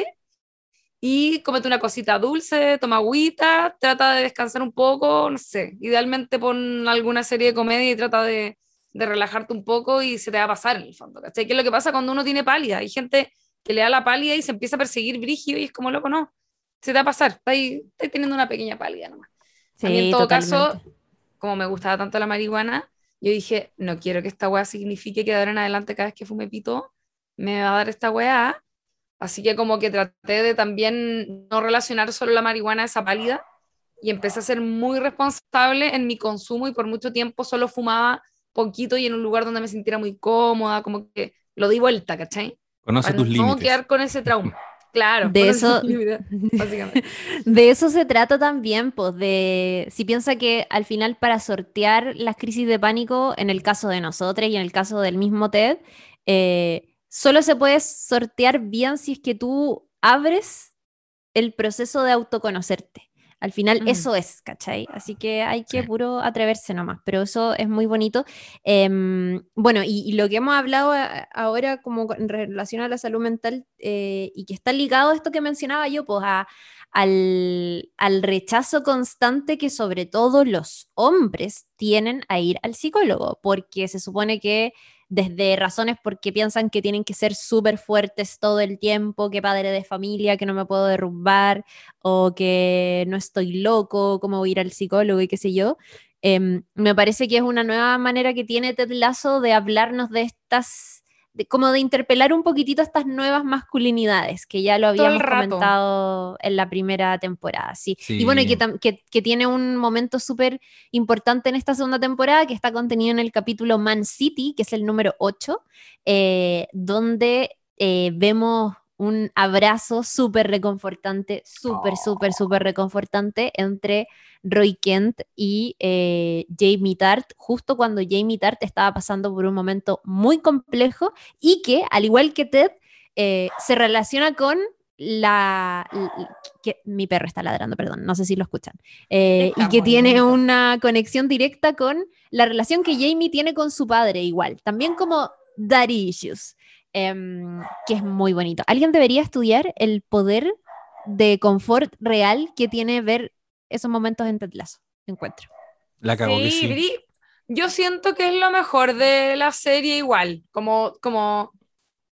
[SPEAKER 3] y cómete una cosita dulce, toma agüita, trata de descansar un poco, no sé, idealmente pon alguna serie de comedia y trata de, de relajarte un poco y se te va a pasar en el fondo, ¿cachai? ¿Qué es lo que pasa cuando uno tiene pálida? Hay gente que le da la pálida y se empieza a perseguir brígido y es como loco, no, se te va a pasar, está ahí, está teniendo una pequeña pálida nomás. A mí, en todo caso, como me gustaba tanto la marihuana, yo dije, no quiero que esta weá signifique que de ahora en adelante cada vez que fume pito me va a dar esta weá. Así que como que traté de también no relacionar solo la marihuana a esa pálida y empecé a ser muy responsable en mi consumo y por mucho tiempo solo fumaba poquito y en un lugar donde me sintiera muy cómoda, como que lo di vuelta, ¿cachai?
[SPEAKER 2] Conoce
[SPEAKER 3] Para
[SPEAKER 2] tus
[SPEAKER 3] no
[SPEAKER 2] límites.
[SPEAKER 3] quedar con ese trauma. Claro,
[SPEAKER 1] De eso-
[SPEAKER 3] básicamente.
[SPEAKER 1] De eso se trata también, pues, de si piensa que al final para sortear las crisis de pánico, en el caso de nosotros y en el caso del mismo TED, eh, solo se puede sortear bien si es que tú abres el proceso de autoconocerte. Al final
[SPEAKER 3] Mm.
[SPEAKER 1] eso es, ¿cachai? Así que hay que
[SPEAKER 2] Sí.
[SPEAKER 1] puro atreverse nomás, pero eso es muy bonito. Em, bueno, y, y lo que hemos hablado a- ahora como en relación a la salud mental eh, y que está ligado a esto que mencionaba yo, pues a, al, al rechazo constante que sobre todo los hombres tienen a ir al psicólogo, porque se supone que desde razones porque piensan que tienen que ser súper fuertes todo el tiempo, que padre de familia, que no me puedo derrumbar, o que no estoy loco, cómo voy a ir al psicólogo y qué sé yo. Em, me parece que es una nueva manera que tiene Ted Lasso de hablarnos de estas, de, como de interpelar un poquitito estas nuevas masculinidades, que ya lo habíamos comentado en la primera temporada, sí.
[SPEAKER 2] Sí.
[SPEAKER 1] Y bueno, que, que, que tiene un momento súper importante en esta segunda temporada, que está contenido en el capítulo Man City, que es el número 8, eh, donde eh, vemos un abrazo súper reconfortante, súper, súper, súper reconfortante entre Roy Kent y eh, Jamie Tart, justo cuando Jamie Tart estaba pasando por un momento muy complejo y que, al igual que Ted, eh, se relaciona con la, que mi perro está ladrando, perdón, no sé si lo escuchan, Eh, y que tiene
[SPEAKER 3] bonito.
[SPEAKER 1] una conexión directa con la relación que Jamie tiene con su padre igual, también como daddy issues, em, que es muy bonito. Alguien debería estudiar el poder de confort real que tiene ver esos momentos en Ted Lasso, encuentro.
[SPEAKER 2] La cagó que
[SPEAKER 3] Sí,
[SPEAKER 2] sí.
[SPEAKER 3] Bri, yo siento que es lo mejor de la serie igual, como, como,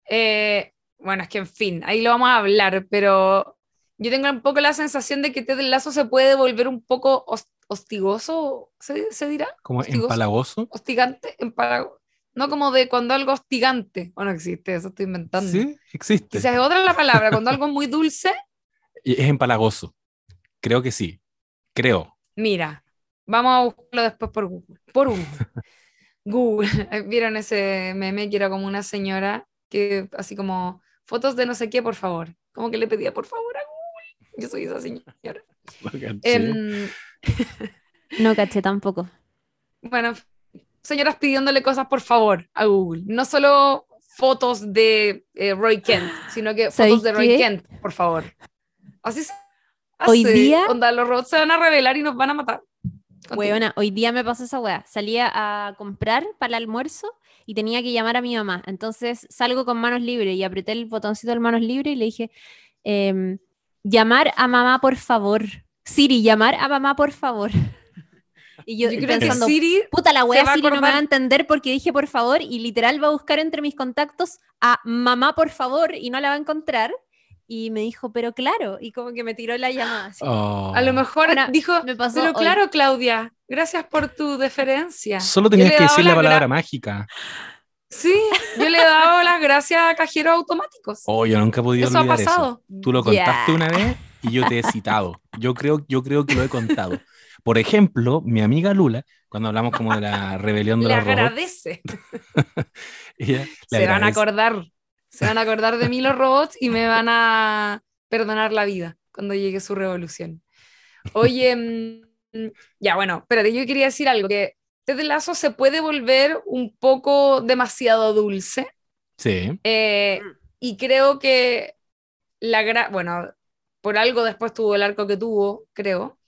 [SPEAKER 3] eh, bueno, es que en fin, ahí lo vamos a hablar, pero yo tengo un poco la sensación de que Ted Lasso se puede volver un poco hos- hostigoso, ¿se, se dirá?
[SPEAKER 2] Como empalagoso.
[SPEAKER 3] Hostigante, empalago- no como de cuando algo hostigante, o no existe, eso estoy inventando.
[SPEAKER 2] Sí, existe.
[SPEAKER 3] Quizás es otra la palabra, cuando algo es muy dulce,
[SPEAKER 2] Y Es empalagoso. Creo que sí. Creo.
[SPEAKER 3] Mira, vamos a buscarlo después por Google. Por Google. Google. ¿Vieron ese meme que era como una señora que así como fotos de no sé qué, por favor? Como que le pedía por favor a Google. Yo soy esa señora. Em,
[SPEAKER 1] No caché tampoco.
[SPEAKER 3] bueno, señoras pidiéndole cosas por favor a Google. No solo fotos de eh, Roy Kent, sino que
[SPEAKER 1] ¿Sabéis
[SPEAKER 3] fotos de Roy
[SPEAKER 1] qué?
[SPEAKER 3] Kent, por favor. Así se
[SPEAKER 1] Hoy
[SPEAKER 3] hace.
[SPEAKER 1] día-
[SPEAKER 3] Onda, los robots se van a revelar y nos van a matar.
[SPEAKER 1] Weona, hoy día me pasó esa weá. Salía a comprar para el almuerzo y tenía que llamar a mi mamá. Entonces salgo con manos libres y apreté el botoncito de manos libres y le dije, em, llamar a mamá, por favor. Siri, llamar a mamá, por favor. Y yo,
[SPEAKER 3] Yo creo
[SPEAKER 1] pensando,
[SPEAKER 3] que Siri
[SPEAKER 1] puta la wea Siri no me va a entender porque dije por favor y literal va a buscar entre mis contactos a mamá, por favor y no la va a encontrar. Y me dijo, pero claro, y como que me tiró la llamada. así.
[SPEAKER 2] Oh.
[SPEAKER 3] A lo mejor
[SPEAKER 1] Ahora,
[SPEAKER 3] dijo,
[SPEAKER 1] me pasó
[SPEAKER 3] pero
[SPEAKER 1] hoy.
[SPEAKER 3] claro, Claudia, gracias por tu deferencia.
[SPEAKER 2] Solo tenías que decir la palabra mágica.
[SPEAKER 3] Sí, yo le he dado las gracias a cajeros automáticos.
[SPEAKER 2] Oh, yo nunca he podido
[SPEAKER 3] eso ha
[SPEAKER 2] olvidar
[SPEAKER 3] pasado.
[SPEAKER 2] eso. Tú lo contaste
[SPEAKER 1] Ya.
[SPEAKER 2] una vez y yo te he citado. Yo creo, yo creo que lo he contado. Por ejemplo, mi amiga Lula, cuando hablamos como de la rebelión de
[SPEAKER 3] Le
[SPEAKER 2] los robots,
[SPEAKER 3] agradece.
[SPEAKER 2] ella le
[SPEAKER 3] Se van a
[SPEAKER 2] agradece.
[SPEAKER 3] acordar. Se van a acordar de mí los robots y me van a perdonar la vida cuando llegue su revolución. Oye, mm, ya bueno, espérate, yo quería decir algo, que Ted Lasso se puede volver un poco demasiado dulce.
[SPEAKER 2] Sí,
[SPEAKER 3] eh, y creo que la gra bueno, por algo después tuvo el arco que tuvo, creo,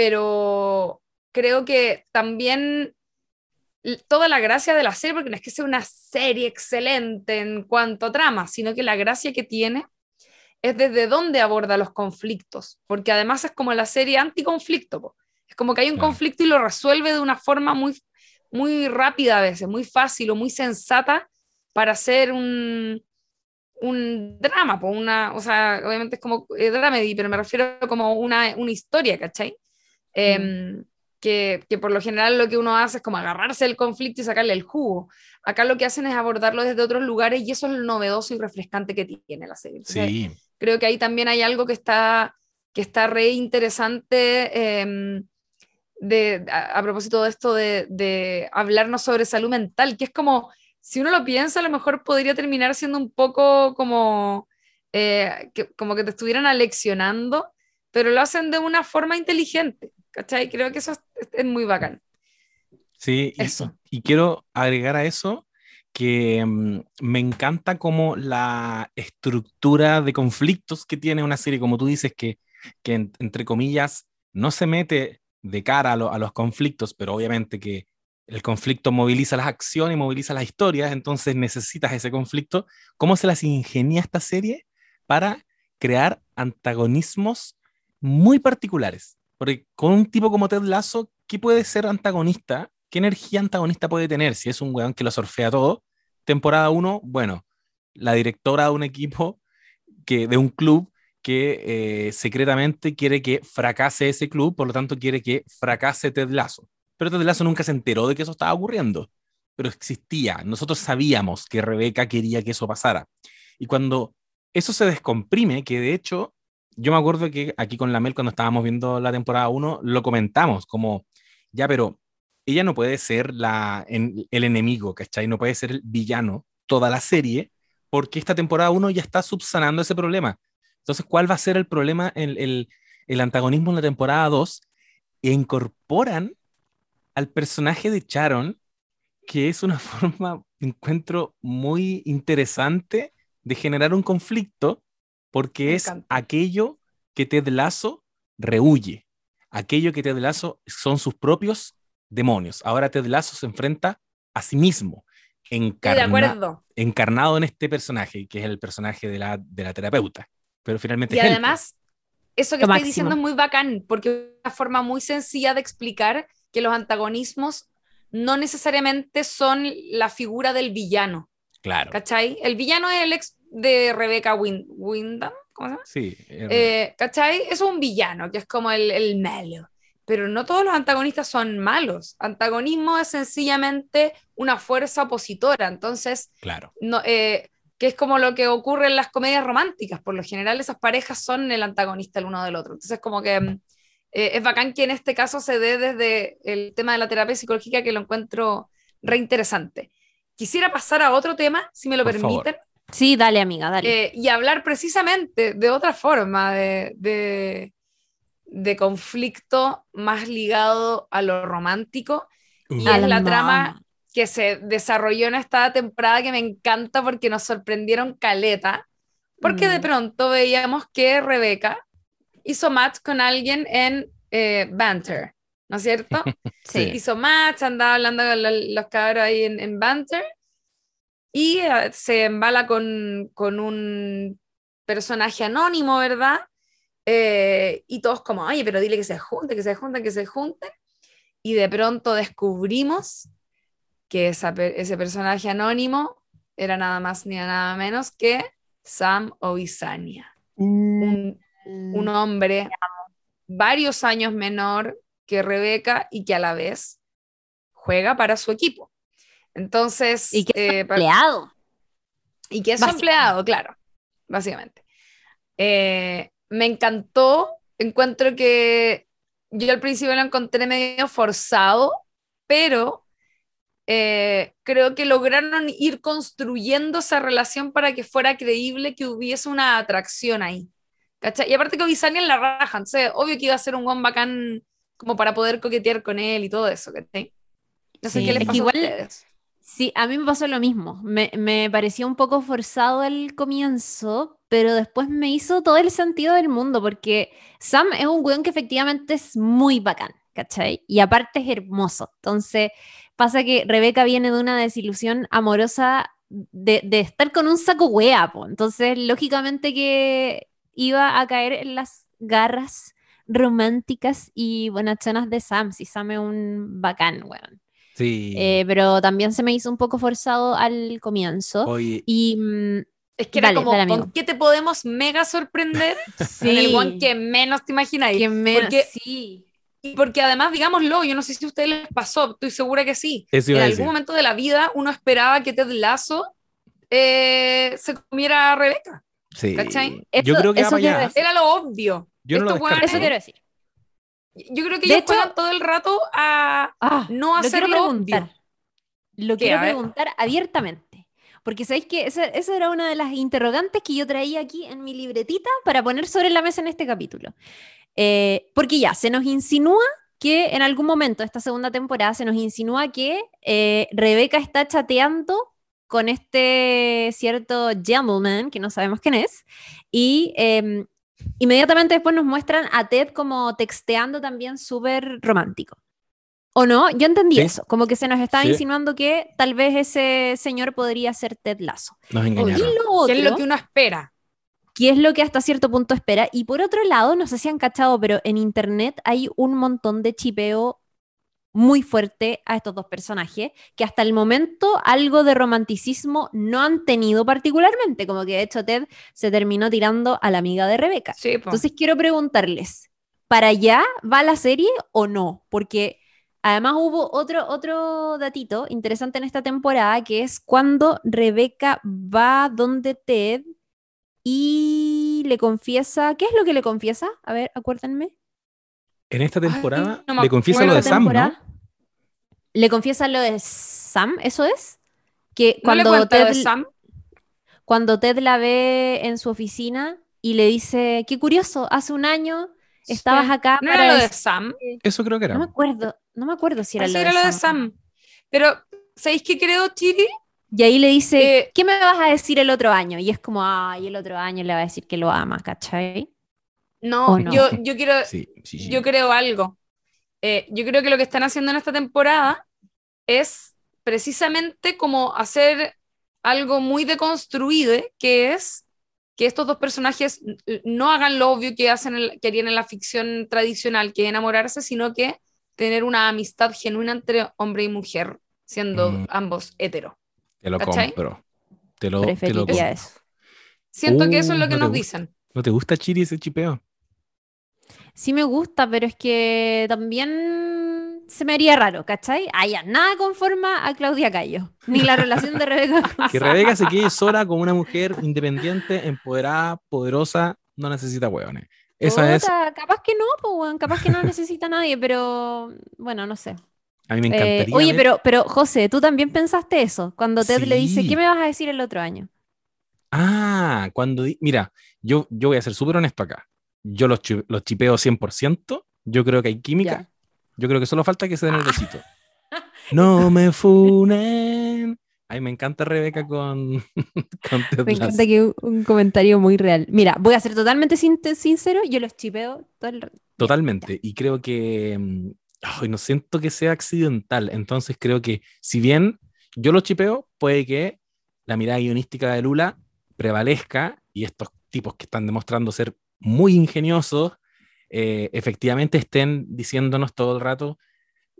[SPEAKER 3] pero creo que también toda la gracia de la serie, porque no es que sea una serie excelente en cuanto a trama, sino que la gracia que tiene es desde dónde aborda los conflictos, porque además es como la serie anticonflicto, po. es como que hay un
[SPEAKER 2] Claro.
[SPEAKER 3] conflicto y lo resuelve de una forma muy, muy rápida a veces, muy fácil o muy sensata para hacer un, un drama, po, una, o sea, obviamente es como eh, dramedy, pero me refiero como una, una historia, ¿cachai? Em, que, que por lo general lo que uno hace es como agarrarse el conflicto y sacarle el jugo. Acá lo que hacen es abordarlo desde otros lugares y eso es lo novedoso y refrescante que tiene la serie. Entonces,
[SPEAKER 2] sí,
[SPEAKER 3] creo que ahí también hay algo que está, que está re interesante em, de, a, a propósito de esto de, de hablarnos sobre salud mental, que es como, si uno lo piensa, a lo mejor podría terminar siendo un poco como, eh, que, como que te estuvieran aleccionando, pero lo hacen de una forma inteligente, ¿cachai? Creo que eso es, es muy bacán.
[SPEAKER 2] sí.
[SPEAKER 3] Eso.
[SPEAKER 2] Y, y quiero agregar a eso que mm, me encanta como la estructura de conflictos que tiene una serie, como tú dices, que, que en- entre comillas no se mete de cara a, lo- a los conflictos, pero obviamente que el conflicto moviliza las acciones y moviliza las historias, entonces necesitas ese conflicto. ¿Cómo se las ingenia esta serie para crear antagonismos muy particulares? Porque con un tipo como Ted Lasso, ¿qué puede ser antagonista? ¿Qué energía antagonista puede tener? Si es un weón que lo sorfea todo. Temporada 1, bueno, la directora de un equipo, que, de un club que eh, secretamente quiere que fracase ese club, por lo tanto quiere que fracase Ted Lasso. Pero Ted Lasso nunca se enteró de que eso estaba ocurriendo, pero existía. Nosotros sabíamos que Rebeca quería que eso pasara. Y cuando eso se descomprime, que de hecho, yo me acuerdo que aquí con la Mel, cuando estábamos viendo la temporada 1, lo comentamos como, ya, pero ella no puede ser la, en- el enemigo, ¿cachai? No puede ser el villano toda la serie, porque esta temporada 1 ya está subsanando ese problema. Entonces, ¿cuál va a ser el problema, el, el, el antagonismo en la temporada 2? E incorporan al personaje de Sharon, que es una forma, encuentro muy interesante de generar un conflicto, porque
[SPEAKER 3] Me
[SPEAKER 2] es
[SPEAKER 3] encanta.
[SPEAKER 2] aquello que Ted Lasso rehuye, aquello que Ted Lasso son sus propios demonios. Ahora Ted Lasso se enfrenta a sí mismo, encarna- encarnado en este personaje, que es el personaje de la, de la terapeuta. Pero finalmente
[SPEAKER 3] Y
[SPEAKER 2] es él,
[SPEAKER 3] además, eso que
[SPEAKER 1] Lo
[SPEAKER 3] estoy
[SPEAKER 1] máximo.
[SPEAKER 3] diciendo es muy bacán, porque es una forma muy sencilla de explicar que los antagonismos no necesariamente son la figura del villano,
[SPEAKER 2] pues. claro.
[SPEAKER 3] ¿cachai? El villano es el ex de Rebecca Win Windham, ¿cómo se llama?
[SPEAKER 2] Sí, eh,
[SPEAKER 3] ¿Cachai? Es un villano, que es como el, el malo. Pero no todos los antagonistas son malos. Antagonismo es sencillamente una fuerza opositora. Entonces,
[SPEAKER 2] claro.
[SPEAKER 3] no, eh, que es como lo que ocurre en las comedias románticas. Por lo general, esas parejas son el antagonista el uno del otro. Entonces, como que mm, eh, es bacán que en este caso se dé desde el tema de la terapia psicológica, que lo encuentro re interesante. Quisiera pasar a otro tema, si me lo
[SPEAKER 2] Por favor.
[SPEAKER 1] Sí, dale, amiga, dale.
[SPEAKER 3] eh, y hablar precisamente de otra forma de, de, de conflicto más ligado a lo romántico. Y
[SPEAKER 2] Uh,
[SPEAKER 3] es la
[SPEAKER 1] Alma.
[SPEAKER 3] trama que se desarrolló en esta temporada que me encanta porque nos sorprendieron caleta, porque de
[SPEAKER 1] Mm.
[SPEAKER 3] pronto veíamos que Rebeca hizo match con alguien en eh, Banter, ¿no es cierto?
[SPEAKER 1] sí.
[SPEAKER 3] hizo match, andaba hablando con lo- los cabros ahí en, en Banter y eh, se embala con, con un personaje anónimo, ¿verdad? Eh, y todos como, oye, pero dile que se junten, que se junten, que se junten. Y de pronto descubrimos que esa ese personaje anónimo era nada más ni nada menos que Sam Oisania, un, un hombre varios años menor que Rebeca y que a la vez juega para su equipo. Entonces,
[SPEAKER 1] Y que es
[SPEAKER 3] eh,
[SPEAKER 1] empleado.
[SPEAKER 3] y que es empleado, claro, básicamente. Eh, me encantó, encuentro que yo al principio lo encontré medio forzado, pero eh, creo que lograron ir construyendo esa relación para que fuera creíble que hubiese una atracción ahí. ¿Cachai? Y aparte que en la raja, entonces obvio que iba a ser un guan bacán como para poder coquetear con él y todo eso, ¿cachai? No sé qué les pasó igual, a ustedes.
[SPEAKER 1] Sí, a mí me pasó lo mismo. Me, pareció un poco forzado el comienzo, pero después me hizo todo el sentido del mundo, porque Sam es un weón que efectivamente es muy bacán, ¿cachai? Y aparte es hermoso. Entonces, pasa que Rebeca viene de una desilusión amorosa de, estar con un saco wea, Entonces, lógicamente que iba a caer en las garras románticas y buenachonas de Sam, si Sam es un bacán, weón.
[SPEAKER 2] Sí.
[SPEAKER 1] Eh, pero también se me hizo un poco forzado al comienzo. Y mm,
[SPEAKER 3] es que era como, ¿con qué te podemos mega sorprender? sí. En el one que menos te imagináis.
[SPEAKER 1] Que menos, porque, sí.
[SPEAKER 3] Y porque además, digámoslo, yo no sé si a ustedes les pasó, estoy segura que sí. en algún momento de la vida uno esperaba que Ted Lasso eh, se comiera a Rebeca.
[SPEAKER 2] Sí.
[SPEAKER 3] ¿Cachai?
[SPEAKER 2] yo creo que
[SPEAKER 3] Era lo obvio.
[SPEAKER 2] Yo no lo
[SPEAKER 1] eso quiero decir.
[SPEAKER 3] Yo creo que ellos juegan todo el rato a ah, no hacerlo
[SPEAKER 1] lo preguntar. Lo quiero preguntar abiertamente. Porque sabéis que esa, era una de las interrogantes que yo traía aquí en mi libretita para poner sobre la mesa en este capítulo. Eh, porque ya, se nos insinúa que en algún momento de esta segunda temporada se nos insinúa que eh, Rebeca está chateando con este cierto gentleman, que no sabemos quién es, y em, inmediatamente después nos muestran a Ted como texteando también súper romántico. ¿O no? Yo entendí eso, como que se nos estaba insinuando que tal vez ese señor podría ser Ted Lasso.
[SPEAKER 2] Nos engañaron.
[SPEAKER 3] ¿Qué es lo que uno espera?
[SPEAKER 1] ¿Qué es lo que hasta cierto punto espera? Y por otro lado, no sé si han cachado, pero en internet hay un montón de chipeo muy fuerte a estos dos personajes, que hasta el momento algo de romanticismo no han tenido particularmente, como que de hecho Ted se terminó tirando a la amiga de Rebeca. Entonces quiero preguntarles, ¿para allá va la serie o no? Porque además hubo otro, otro datito interesante en esta temporada, que es cuando Rebeca va donde Ted y le confiesa, ¿qué es lo que le confiesa? A ver, acuérdenme.
[SPEAKER 2] En esta temporada le confiesa lo de Sam, ¿no?
[SPEAKER 1] Le confiesa lo de Sam, ¿eso es? Que cuando Ted,
[SPEAKER 3] Sam?
[SPEAKER 1] cuando Ted la ve en su oficina y le dice, qué curioso, hace un año estabas acá.
[SPEAKER 3] ¿No era lo de Sam?
[SPEAKER 2] Eso creo que era.
[SPEAKER 1] No me acuerdo, no me acuerdo si era, lo,
[SPEAKER 3] era
[SPEAKER 1] de
[SPEAKER 3] lo de Sam. Pero, ¿sabéis qué creo, Chiri?
[SPEAKER 1] Y ahí le dice, eh, ¿qué me vas a decir el otro año? Y es como, ay, el otro año le va a decir que lo ama, ¿cachai?
[SPEAKER 3] No, Yo, yo quiero, yo creo algo. Eh, yo creo que lo que están haciendo en esta temporada es precisamente como hacer algo muy deconstruido, que es que estos dos personajes no hagan lo obvio que, hacen que harían en la ficción tradicional, que es enamorarse, sino que tener una amistad genuina entre hombre y mujer, siendo mm. ambos hetero.
[SPEAKER 2] Te lo compro. Te lo,
[SPEAKER 1] te lo eso.
[SPEAKER 3] Siento que eso es lo uh, que nos dicen.
[SPEAKER 2] ¿No te gusta Chiri ese chipeo?
[SPEAKER 1] Sí me gusta, pero es que también se me haría raro, ¿cachai? Allá, nada conforma a Claudia Cayo, ni la relación de Rebeca con
[SPEAKER 2] Que Rebeca se quede sola como una mujer independiente, empoderada, poderosa, no necesita hueones. Esa es...
[SPEAKER 1] Capaz que no, pues, capaz que no necesita nadie, pero bueno, no sé.
[SPEAKER 2] A mí me eh, encantaría.
[SPEAKER 1] oye, pero, pero José, tú también pensaste eso, cuando Ted le dice, ¿qué me vas a decir el otro año?
[SPEAKER 2] Ah, cuando... Mira, yo, yo voy a ser súper honesto acá yo los, los chipeo 100%, yo creo que hay química, yo creo que solo falta que se den el besito. no me funen. Ay, me encanta Rebeca con,
[SPEAKER 1] con Me encanta que un, comentario muy real. Mira, voy a ser totalmente sincero, yo los chipeo todo el...
[SPEAKER 2] Totalmente, y creo que, ay, no siento que sea accidental, entonces creo que si bien yo los chipeo, puede que la mirada guionística de Lula prevalezca y estos tipos que están demostrando ser muy ingeniosos, eh, efectivamente estén diciéndonos todo el rato,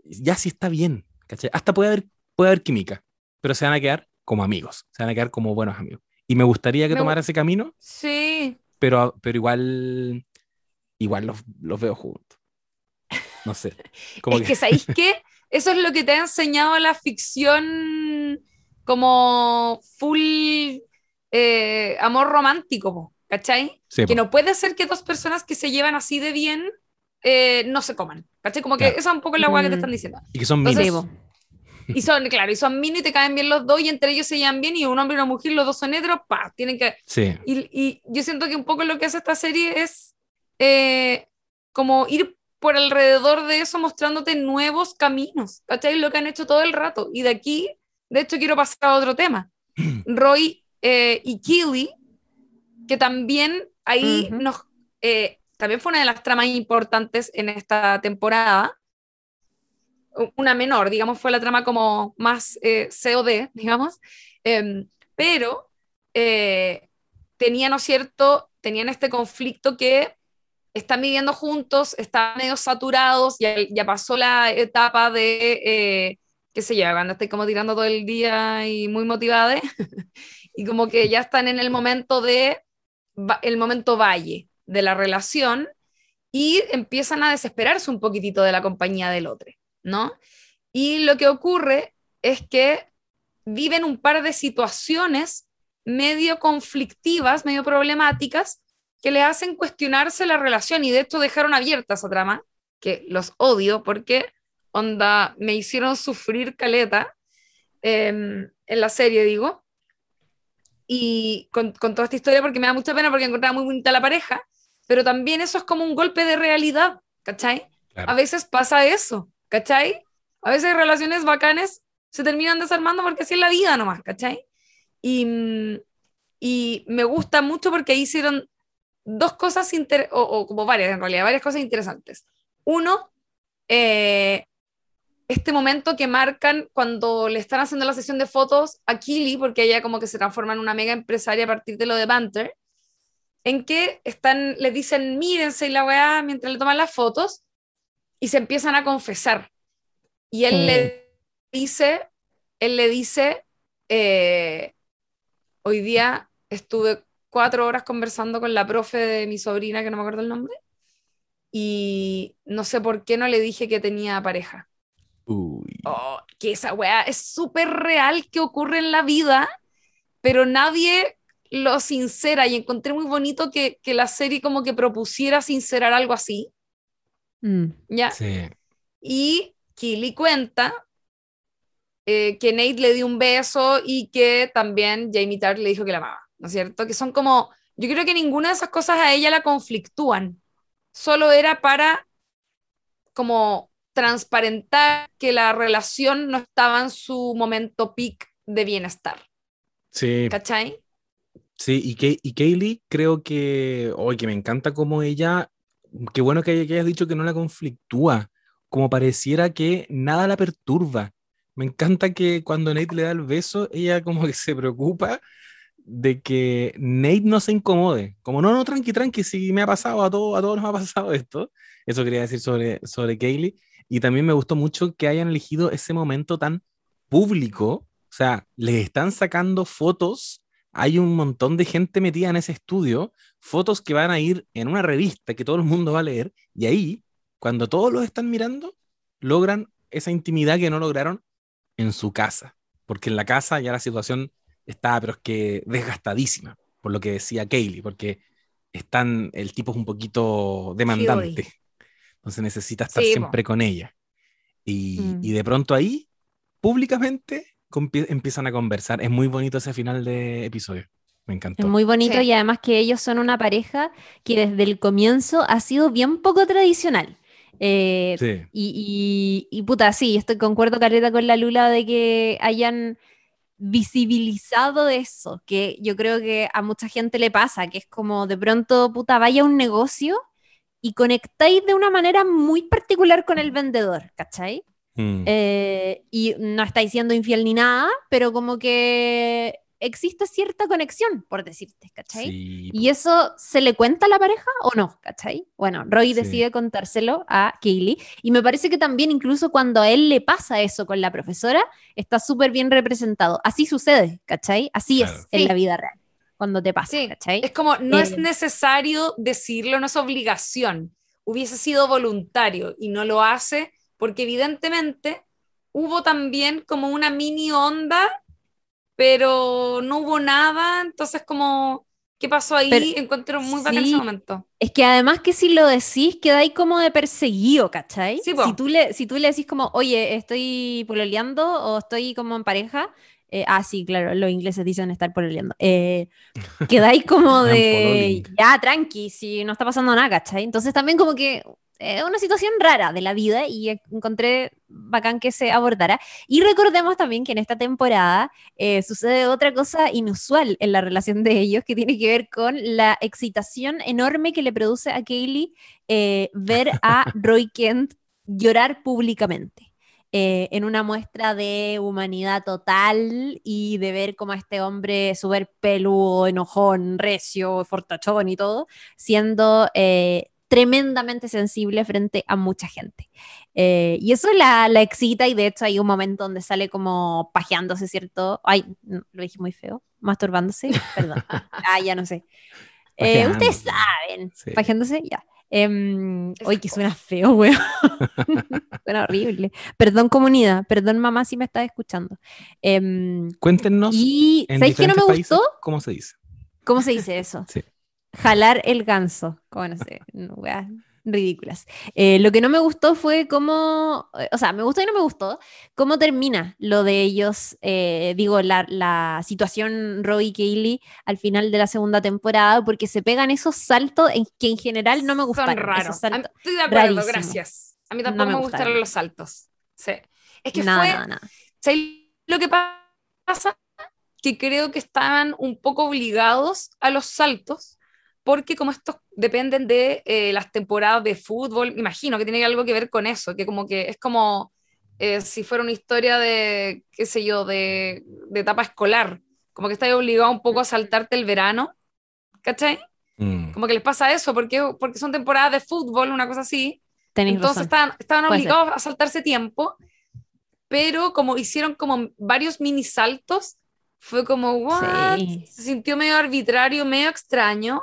[SPEAKER 2] ya sí está bien, Hasta puede haber, puede haber química, pero se van a quedar como amigos, se van a quedar como buenos amigos. Y me gustaría que tomara ese camino.
[SPEAKER 3] Sí.
[SPEAKER 2] Pero, pero igual, igual los, los veo juntos. No sé.
[SPEAKER 3] Como es que, ¿sabéis qué? Eso es lo que te ha enseñado la ficción como full eh, amor romántico. ¿Cachai? que no puede ser que dos personas que se llevan así de bien eh, no se coman. ¿Cachai? Como que
[SPEAKER 2] Claro.
[SPEAKER 3] esa es un poco la hueá que te
[SPEAKER 1] Mm.
[SPEAKER 3] están diciendo.
[SPEAKER 2] Y que son
[SPEAKER 3] Entonces,
[SPEAKER 2] minis.
[SPEAKER 1] Sí, po.
[SPEAKER 3] Y son, claro, y son mini y te caen bien los dos y entre ellos se llevan bien y un hombre y una mujer, los dos son heteros, pa, tienen que...
[SPEAKER 2] Sí.
[SPEAKER 3] Y, y yo siento que un poco lo que hace esta serie es eh, como ir por alrededor de eso mostrándote nuevos caminos, ¿cachai? Lo que han hecho todo el rato. Y de aquí, de hecho, quiero pasar a otro tema. Roy eh, y Keely, que también ahí nos... eh, también fue una de las tramas importantes en esta temporada. Una menor, digamos, fue la trama como más eh, COD, digamos. Em, pero eh, tenían, ¿no cierto? Tenían este conflicto que están viviendo juntos, están medio saturados, ya, ya pasó la etapa de, eh, qué sé yo, cuando estoy como tirando todo el día y muy motivada, y como que ya están en el momento de, el momento valle de la relación, y empiezan a desesperarse un poquitito de la compañía del otro, ¿no? Y lo que ocurre es que viven un par de situaciones medio conflictivas, medio problemáticas, que le hacen cuestionarse la relación y de hecho dejaron abierta esa trama, que los odio porque, onda, me hicieron sufrir caleta em, en la serie, digo, y con, con toda esta historia porque me da mucha pena porque encontraba muy bonita la pareja, pero también eso es como un golpe de realidad, ¿cachai?
[SPEAKER 2] Claro.
[SPEAKER 3] A veces pasa eso, ¿cachai? A veces relaciones bacanes se terminan desarmando porque así es la vida nomás, ¿cachai? Y, mm, y me gusta mucho porque ahí hicieron dos cosas, inter o, o como varias en realidad, varias cosas interesantes. Uno, eh, este momento que marcan cuando le están haciendo la sesión de fotos a Kili, porque ella como que se transforma en una mega empresaria a partir de lo de Banter, en que están, le dicen mírense y la weá mientras le toman las fotos y se empiezan a confesar. Y él
[SPEAKER 1] Sí.
[SPEAKER 3] le dice, él le dice, eh, hoy día estuve cuatro horas conversando con la profe de mi sobrina, que no me acuerdo el nombre, y no sé por qué no le dije que tenía pareja.
[SPEAKER 2] Uy.
[SPEAKER 3] Oh, que esa weá es súper real que ocurre en la vida, pero nadie lo sincera y encontré muy bonito que, que la serie como que propusiera sincerar algo así,
[SPEAKER 1] Mm.
[SPEAKER 3] ¿ya?
[SPEAKER 2] Sí.
[SPEAKER 3] Y Kili cuenta eh, que Nate le dio un beso y que también Jamie Tart le dijo que la amaba, ¿no es cierto? Que son como, yo creo que ninguna de esas cosas a ella la conflictúan, solo era para como transparentar que la relación no estaba en su momento peak de bienestar,
[SPEAKER 2] Sí.
[SPEAKER 3] ¿cachai?
[SPEAKER 2] Sí, y, Kay- y Kaylee creo que, hoy que me encanta como ella, qué bueno que, que hayas dicho que no la conflictúa, como pareciera que nada la perturba. Me encanta que cuando Nate le da el beso, ella como que se preocupa de que Nate no se incomode, como no, no, tranqui, tranqui, si me ha pasado, a, todo, a todos nos ha pasado esto. Eso quería decir sobre, sobre Kaylee. Y también me gustó mucho que hayan elegido ese momento tan público, o sea, les están sacando fotos hay un montón de gente metida en ese estudio, fotos que van a ir en una revista que todo el mundo va a leer, y ahí, cuando todos los están mirando, logran esa intimidad que no lograron en su casa, porque en la casa ya la situación está, pero es que desgastadísima, por lo que decía Kaylee, porque están, el tipo es un poquito demandante, entonces necesita estar
[SPEAKER 3] Sí, po.
[SPEAKER 2] siempre con ella. Y,
[SPEAKER 1] Mm.
[SPEAKER 2] y de pronto ahí, públicamente, empiezan a conversar. Es muy bonito ese final de episodio. Me encantó.
[SPEAKER 1] Es muy bonito
[SPEAKER 3] Sí.
[SPEAKER 1] y además que ellos son una pareja que desde el comienzo ha sido bien poco tradicional. Eh,
[SPEAKER 2] Sí.
[SPEAKER 1] y, y, y puta, sí, estoy concuerdo careta con la Lula de que hayan visibilizado eso, que yo creo que a mucha gente le pasa, que es como de pronto, puta, vaya a un negocio y conectáis de una manera muy particular con el vendedor, ¿cachai?
[SPEAKER 2] Mm.
[SPEAKER 1] Eh, y no estáis siendo infiel ni nada, pero como que existe cierta conexión, por decirte, ¿cachai?
[SPEAKER 2] Sí,
[SPEAKER 1] ¿Y eso se le cuenta a la pareja o no? ¿Cachai? Bueno, Roy
[SPEAKER 2] Sí.
[SPEAKER 1] decide contárselo a Kaylee y me parece que también incluso cuando a él le pasa eso con la profesora, está súper bien representado. Así sucede, ¿cachai? Así
[SPEAKER 2] Claro.
[SPEAKER 1] es en la vida real, cuando te pasa,
[SPEAKER 3] Sí,
[SPEAKER 1] ¿cachai?
[SPEAKER 3] Es como, no es
[SPEAKER 1] Eh,
[SPEAKER 3] necesario decirlo, no es obligación. Hubiese sido voluntario y no lo hace porque evidentemente hubo también como una mini onda, pero no hubo nada, entonces como qué pasó ahí,
[SPEAKER 1] Pero-
[SPEAKER 3] encuentro muy bacán
[SPEAKER 1] sí.
[SPEAKER 3] ese momento.
[SPEAKER 1] Es que además que si lo decís, queda ahí como de perseguido, ¿cachai?
[SPEAKER 3] Sí,
[SPEAKER 1] si, tú le, si tú le decís como, oye, estoy pololeando o estoy como en pareja, eh, ah, sí, claro, los ingleses dicen estar pololeando. Eh, queda ahí como de, ya, tranqui, si no está pasando nada, ¿cachai? Entonces también como que es una situación rara de la vida y encontré bacán que se abordara. Y recordemos también que en esta temporada eh, sucede otra cosa inusual en la relación de ellos que tiene que ver con la excitación enorme que le produce a Kaylee eh, ver a Roy Kent llorar públicamente. Eh, en una muestra de humanidad total y de ver cómo este hombre súper peludo, enojón, recio, fortachón y todo, siendo eh, tremendamente sensible frente a mucha gente. Eh, y eso la, la excita y de hecho hay un momento donde sale como pajeándose, ¿cierto? Ay, no, lo dije muy feo, masturbándose, perdón. ah, ya no sé. Eh, ustedes saben,
[SPEAKER 2] Sí.
[SPEAKER 1] pajeándose, ya. Em,
[SPEAKER 3] Esas
[SPEAKER 1] Oye, que suena feo, weón. suena horrible. Perdón, comunidad. Perdón, mamá, si me estás escuchando. Em,
[SPEAKER 2] Cuéntenos
[SPEAKER 1] y ¿sabéis qué no me gustó?
[SPEAKER 2] cómo se dice.
[SPEAKER 1] ¿Cómo se dice eso?
[SPEAKER 2] Sí.
[SPEAKER 1] Jalar el ganso. Como no sé, no, ridículas. Eh, lo que no me gustó fue cómo, eh, o sea, me gustó y no me gustó, cómo termina lo de ellos, eh, digo, la, la situación Roy y Kaylee al final de la segunda temporada, porque se pegan esos saltos en que en general no me gustaron.
[SPEAKER 3] Son raros. Estoy de acuerdo, gracias. A mí
[SPEAKER 1] No
[SPEAKER 3] tampoco
[SPEAKER 1] me
[SPEAKER 3] me,
[SPEAKER 1] gustaron.
[SPEAKER 3] los saltos. Sí. Es que fue,
[SPEAKER 1] nada, nada.
[SPEAKER 3] ¿sabes lo que pa- pasa? Que creo que estaban un poco obligados a los saltos, porque como estos dependen de eh, las temporadas de fútbol, imagino que tiene algo que ver con eso, que como que es como eh, si fuera una historia de, qué sé yo, de, de etapa escolar, como que estás obligado un poco a saltarte el verano, ¿cachai?
[SPEAKER 2] Mm.
[SPEAKER 3] Como que les pasa eso, porque, porque son temporadas de fútbol, una cosa así,
[SPEAKER 1] Tenéis
[SPEAKER 3] entonces estaban, estaban obligados a saltarse tiempo, pero como hicieron como varios mini saltos, fue como, ¿what?
[SPEAKER 1] Sí.
[SPEAKER 3] Se sintió medio arbitrario, medio extraño,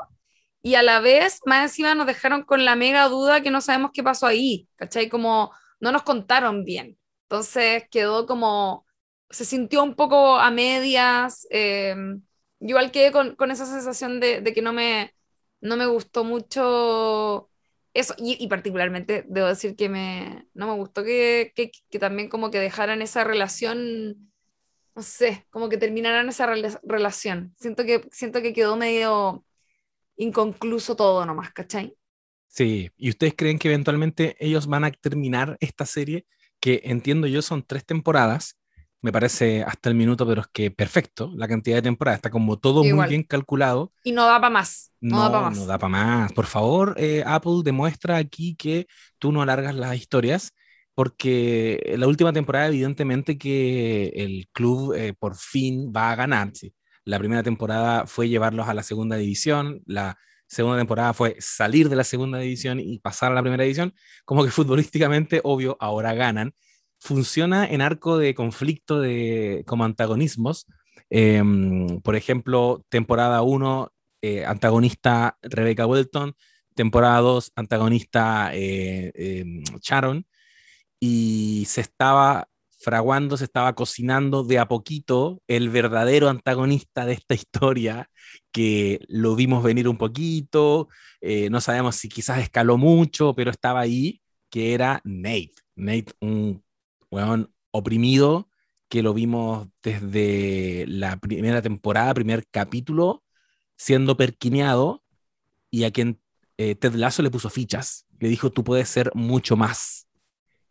[SPEAKER 3] y a la vez, más encima nos dejaron con la mega duda que no sabemos qué pasó ahí, ¿cachai? Como no nos contaron bien. Entonces quedó como, se sintió un poco a medias, eh, igual quedé con, con esa sensación de, de que no me, no me gustó mucho eso, y, y particularmente debo decir que me, no me gustó que, que, que también como que dejaran esa relación, no sé, como que terminaran esa rela- relación. Siento que, siento que quedó medio inconcluso todo nomás, ¿cachai?
[SPEAKER 2] Sí, ¿y ustedes creen que eventualmente ellos van a terminar esta serie? Que entiendo yo son tres temporadas, me parece hasta el minuto, pero es que perfecto, la cantidad de temporadas, está como todo muy
[SPEAKER 3] Igual.
[SPEAKER 2] bien calculado.
[SPEAKER 3] Y no da para más, no,
[SPEAKER 2] No,
[SPEAKER 3] da para más.
[SPEAKER 2] no da para más. Por favor, eh, Apple demuestra aquí que tú no alargas las historias, porque la última temporada evidentemente que el club eh, por fin va a ganar. sí. La primera temporada fue llevarlos a la segunda división, la segunda temporada fue salir de la segunda división y pasar a la primera división, como que futbolísticamente, obvio, ahora ganan. Funciona en arco de conflicto de, como antagonismos. Em, por ejemplo, temporada 1, eh, antagonista Rebecca Welton, temporada 2, antagonista eh, em, Sharon, y se estaba fraguando, se estaba cocinando de a poquito el verdadero antagonista de esta historia, que lo vimos venir un poquito, eh, no sabemos si quizás escaló mucho, pero estaba ahí, que era Nate. Nate, un weón oprimido, que lo vimos desde la primera temporada, primer capítulo, siendo perquineado, y a quien eh, Ted Lasso le puso fichas, le dijo, tú puedes ser mucho más.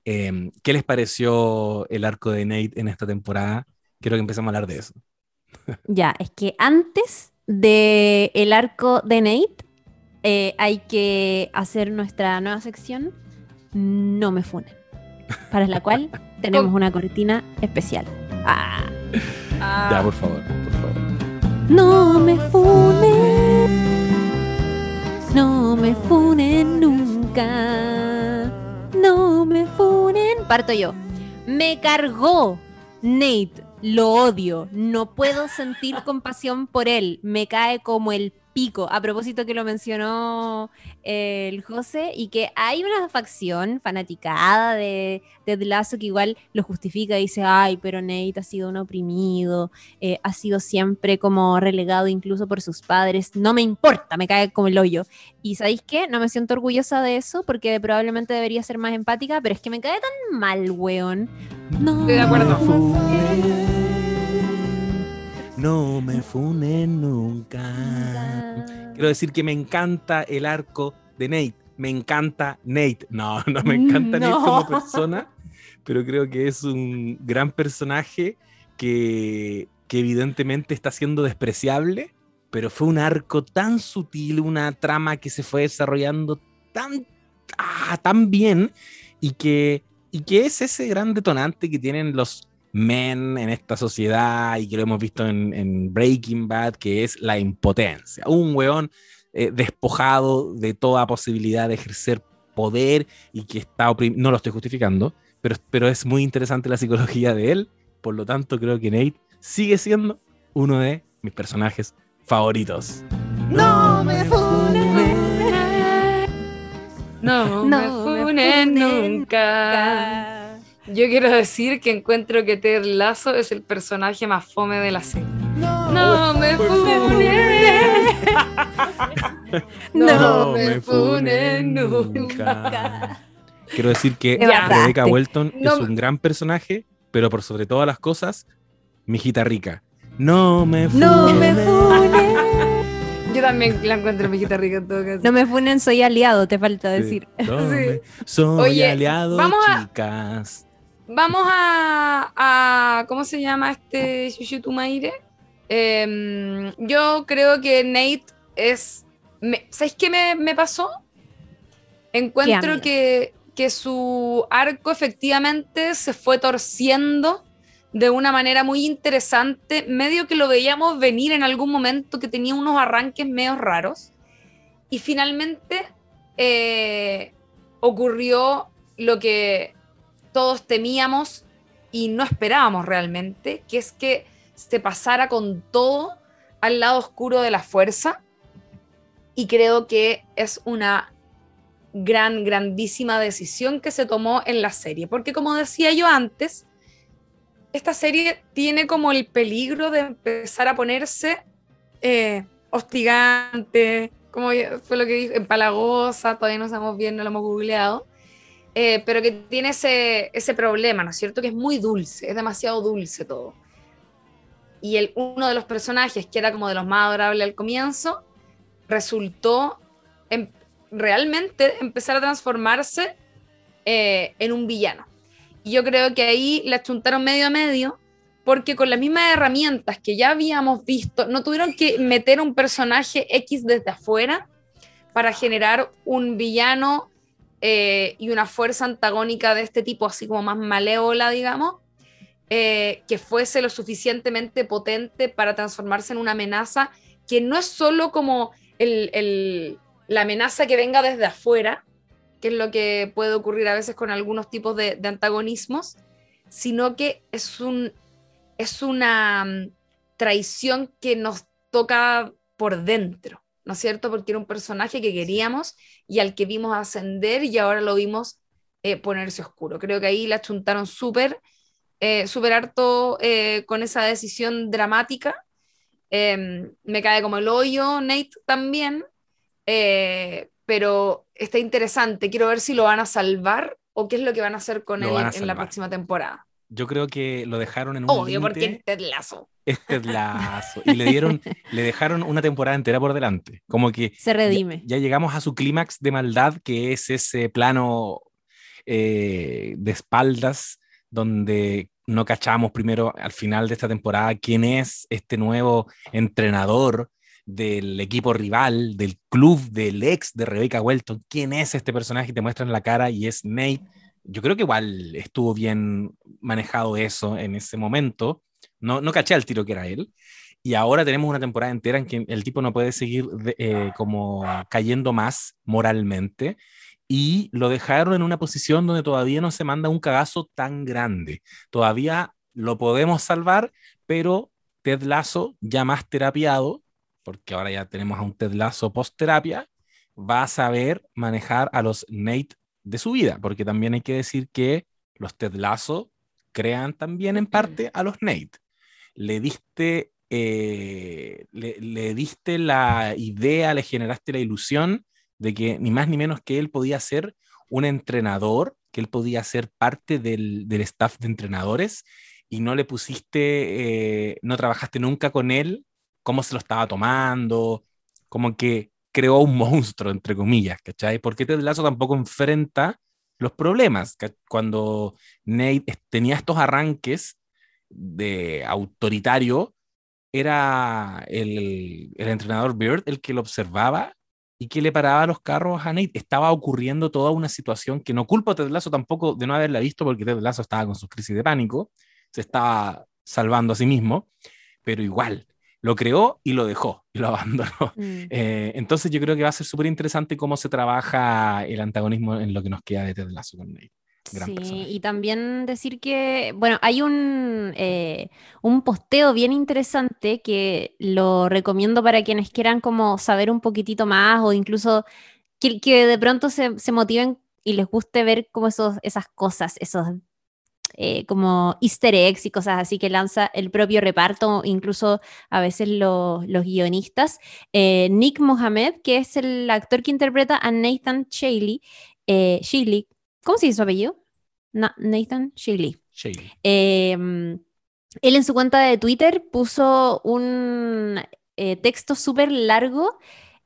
[SPEAKER 2] Eh, ¿Qué les pareció el arco de Nate en esta temporada? Quiero que empecemos a hablar de eso.
[SPEAKER 1] Ya, es que antes de el arco de Nate, eh, hay que hacer nuestra nueva sección, No me funen, para la cual tenemos una cortina especial. Ah,
[SPEAKER 3] Ah,
[SPEAKER 2] Ya, por favor, por favor.
[SPEAKER 1] no me funen, no me funen nunca, no me funen. Parto yo. Me cargó Nate, lo odio, no puedo sentir compasión por él, me cae como el pico, a propósito que lo mencionó eh, el José, y que hay una facción fanaticada de Ted Lasso que igual lo justifica y dice, ay, pero Nate ha sido un oprimido, eh, ha sido siempre como relegado incluso por sus padres, no me importa, me cae como el hoyo. Y ¿sabéis qué? No me siento orgullosa de eso porque probablemente debería ser más empática, pero es que me cae tan mal, weón. No.
[SPEAKER 3] Estoy de acuerdo.
[SPEAKER 2] No me funen nunca. Quiero decir que me encanta el arco de Nate. Me encanta Nate. No, no me encanta Nate como persona, pero creo que es un gran personaje que, que evidentemente está siendo despreciable, pero fue un arco tan sutil, una trama que se fue desarrollando tan, ah, tan bien y que, y que es ese gran detonante que tienen los men en esta sociedad y que lo hemos visto en, Breaking Bad, que es la impotencia. Un weón eh, despojado de toda posibilidad de ejercer poder y que está oprimido. No lo estoy justificando, pero, pero es muy interesante la psicología de él. Por lo tanto, creo que Nate sigue siendo uno de mis personajes favoritos.
[SPEAKER 1] No me funen.
[SPEAKER 3] No, me funen nunca. Yo quiero decir que encuentro que Ted Lasso es el personaje más fome de la serie. No, me funen. no, me funen nunca.
[SPEAKER 2] Quiero decir que Rebecca Welton es un gran personaje, pero por sobre todas las cosas, mi hijita rica. No me funen.
[SPEAKER 1] No me funen.
[SPEAKER 3] Yo también la encuentro mi hijita rica en todo caso.
[SPEAKER 1] No me funen, soy aliado, te falta decir.
[SPEAKER 2] Sí. Soy Oye, aliado, vamos chicas.
[SPEAKER 3] Vamos a, ¿Cómo se llama este Shushutumaire? Eh, yo creo que Nate es. ¿Sabéis qué me, pasó? Encuentro que, que su arco efectivamente se fue torciendo de una manera muy interesante, medio que lo veíamos venir en algún momento, que tenía unos arranques medio raros, y finalmente eh, ocurrió lo que todos temíamos y no esperábamos realmente, que es que se pasara con todo al lado oscuro de la fuerza. Y creo que es una gran, grandísima decisión que se tomó en la serie. Porque como decía yo antes, esta serie tiene como el peligro de empezar a ponerse eh, hostigante, como fue lo que dije, empalagosa, todavía no sabemos bien, no lo hemos googleado. Eh, pero que tiene ese, ese problema, ¿no es cierto? Que es muy dulce, es demasiado dulce todo. Y el, uno de los personajes, que era como de los más adorables al comienzo, resultó en, realmente empezar a transformarse eh, en un villano. Y yo creo que ahí la chuntaron medio a medio, porque con las mismas herramientas que ya habíamos visto, no tuvieron que meter un personaje X desde afuera para generar un villano eh, y una fuerza antagónica de este tipo, así como más malévola, digamos, eh, que fuese lo suficientemente potente para transformarse en una amenaza que no es solo como la amenaza que venga desde afuera, que es lo que puede ocurrir a veces con algunos tipos de, de antagonismos, sino que es, un, es una mm, traición que nos toca por dentro. ¿No es cierto? Porque era un personaje que queríamos y al que vimos ascender y ahora lo vimos eh, ponerse oscuro. Creo que ahí la chuntaron súper, eh, súper harto eh, con esa decisión dramática. Em, me cae como el hoyo, Nate también, pero está interesante. Quiero ver si lo van a salvar o qué es lo que van a hacer con él en la próxima temporada.
[SPEAKER 2] Yo creo que lo dejaron en un
[SPEAKER 3] Obvio, porque es Lazo
[SPEAKER 2] este lazo. Y le dieron, le dejaron una temporada entera por delante. Como que
[SPEAKER 1] se redime.
[SPEAKER 2] Ya, llegamos a su clímax de maldad, que es ese plano eh, de espaldas, donde no cachamos primero al final de esta temporada quién es este nuevo entrenador del equipo rival, del club del ex de Rebecca Welton. ¿Quién es este personaje? Te muestran la cara y es Nate. Yo creo que igual estuvo bien manejado eso en ese momento no, no caché al tiro que era él. Y ahora tenemos una temporada entera en que el tipo no puede seguir eh, como cayendo más moralmente. Y lo dejaron en una posición donde todavía no se manda un cagazo tan grande. Todavía lo podemos salvar, pero Ted Lasso, ya más terapiado, porque ahora ya tenemos a un Ted Lasso post terapia, va a saber manejar a los Nate de su vida, porque también hay que decir que los Ted Lasso crean también en parte a los Nate. Le diste, eh, le, diste la idea, le generaste la ilusión de que ni más ni menos que él podía ser un entrenador, que él podía ser parte del, del staff de entrenadores y no le pusiste, eh, no trabajaste nunca con él, cómo se lo estaba tomando, como que creó un monstruo, entre comillas, ¿cachai? Porque Ted Lasso tampoco enfrenta los problemas. Cuando Nate tenía estos arranques de autoritario, era el, el, entrenador Bird el que lo observaba y que le paraba los carros a Nate. Estaba ocurriendo toda una situación que no culpo a Ted Lasso tampoco de no haberla visto porque Ted Lasso estaba con sus crisis de pánico, se estaba salvando a sí mismo, pero igual, lo creó y lo dejó y lo abandonó. Mm. Eh, entonces yo creo que va a ser súper interesante cómo se trabaja el antagonismo en lo que nos queda de Ted Lasso con Nate.
[SPEAKER 1] sí, y también decir que, bueno, hay un, eh, un posteo bien interesante que lo recomiendo para quienes quieran como saber un poquitito más o incluso que, que de pronto se, se motiven y les guste ver como esos, esas cosas, esos eh, como easter eggs y cosas así que lanza el propio reparto, incluso a veces los guionistas. Eh, Nick Mohamed, que es el actor que interpreta a Nathan Shaley, eh, ¿cómo se dice su apellido? Nathan Shaley. Em, él en su cuenta de Twitter puso un texto súper largo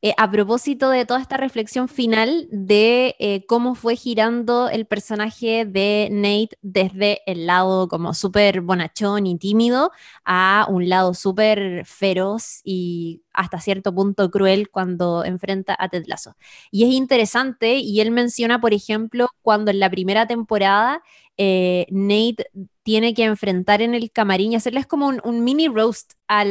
[SPEAKER 1] eh, a propósito de toda esta reflexión final de eh, cómo fue girando el personaje de Nate desde el lado como súper bonachón y tímido a un lado súper feroz y hasta cierto punto cruel cuando enfrenta a Ted Lasso. Y es interesante, y él menciona, por ejemplo, cuando en la primera temporada eh, Nate tiene que enfrentar en el camarín y hacerles como un, mini roast a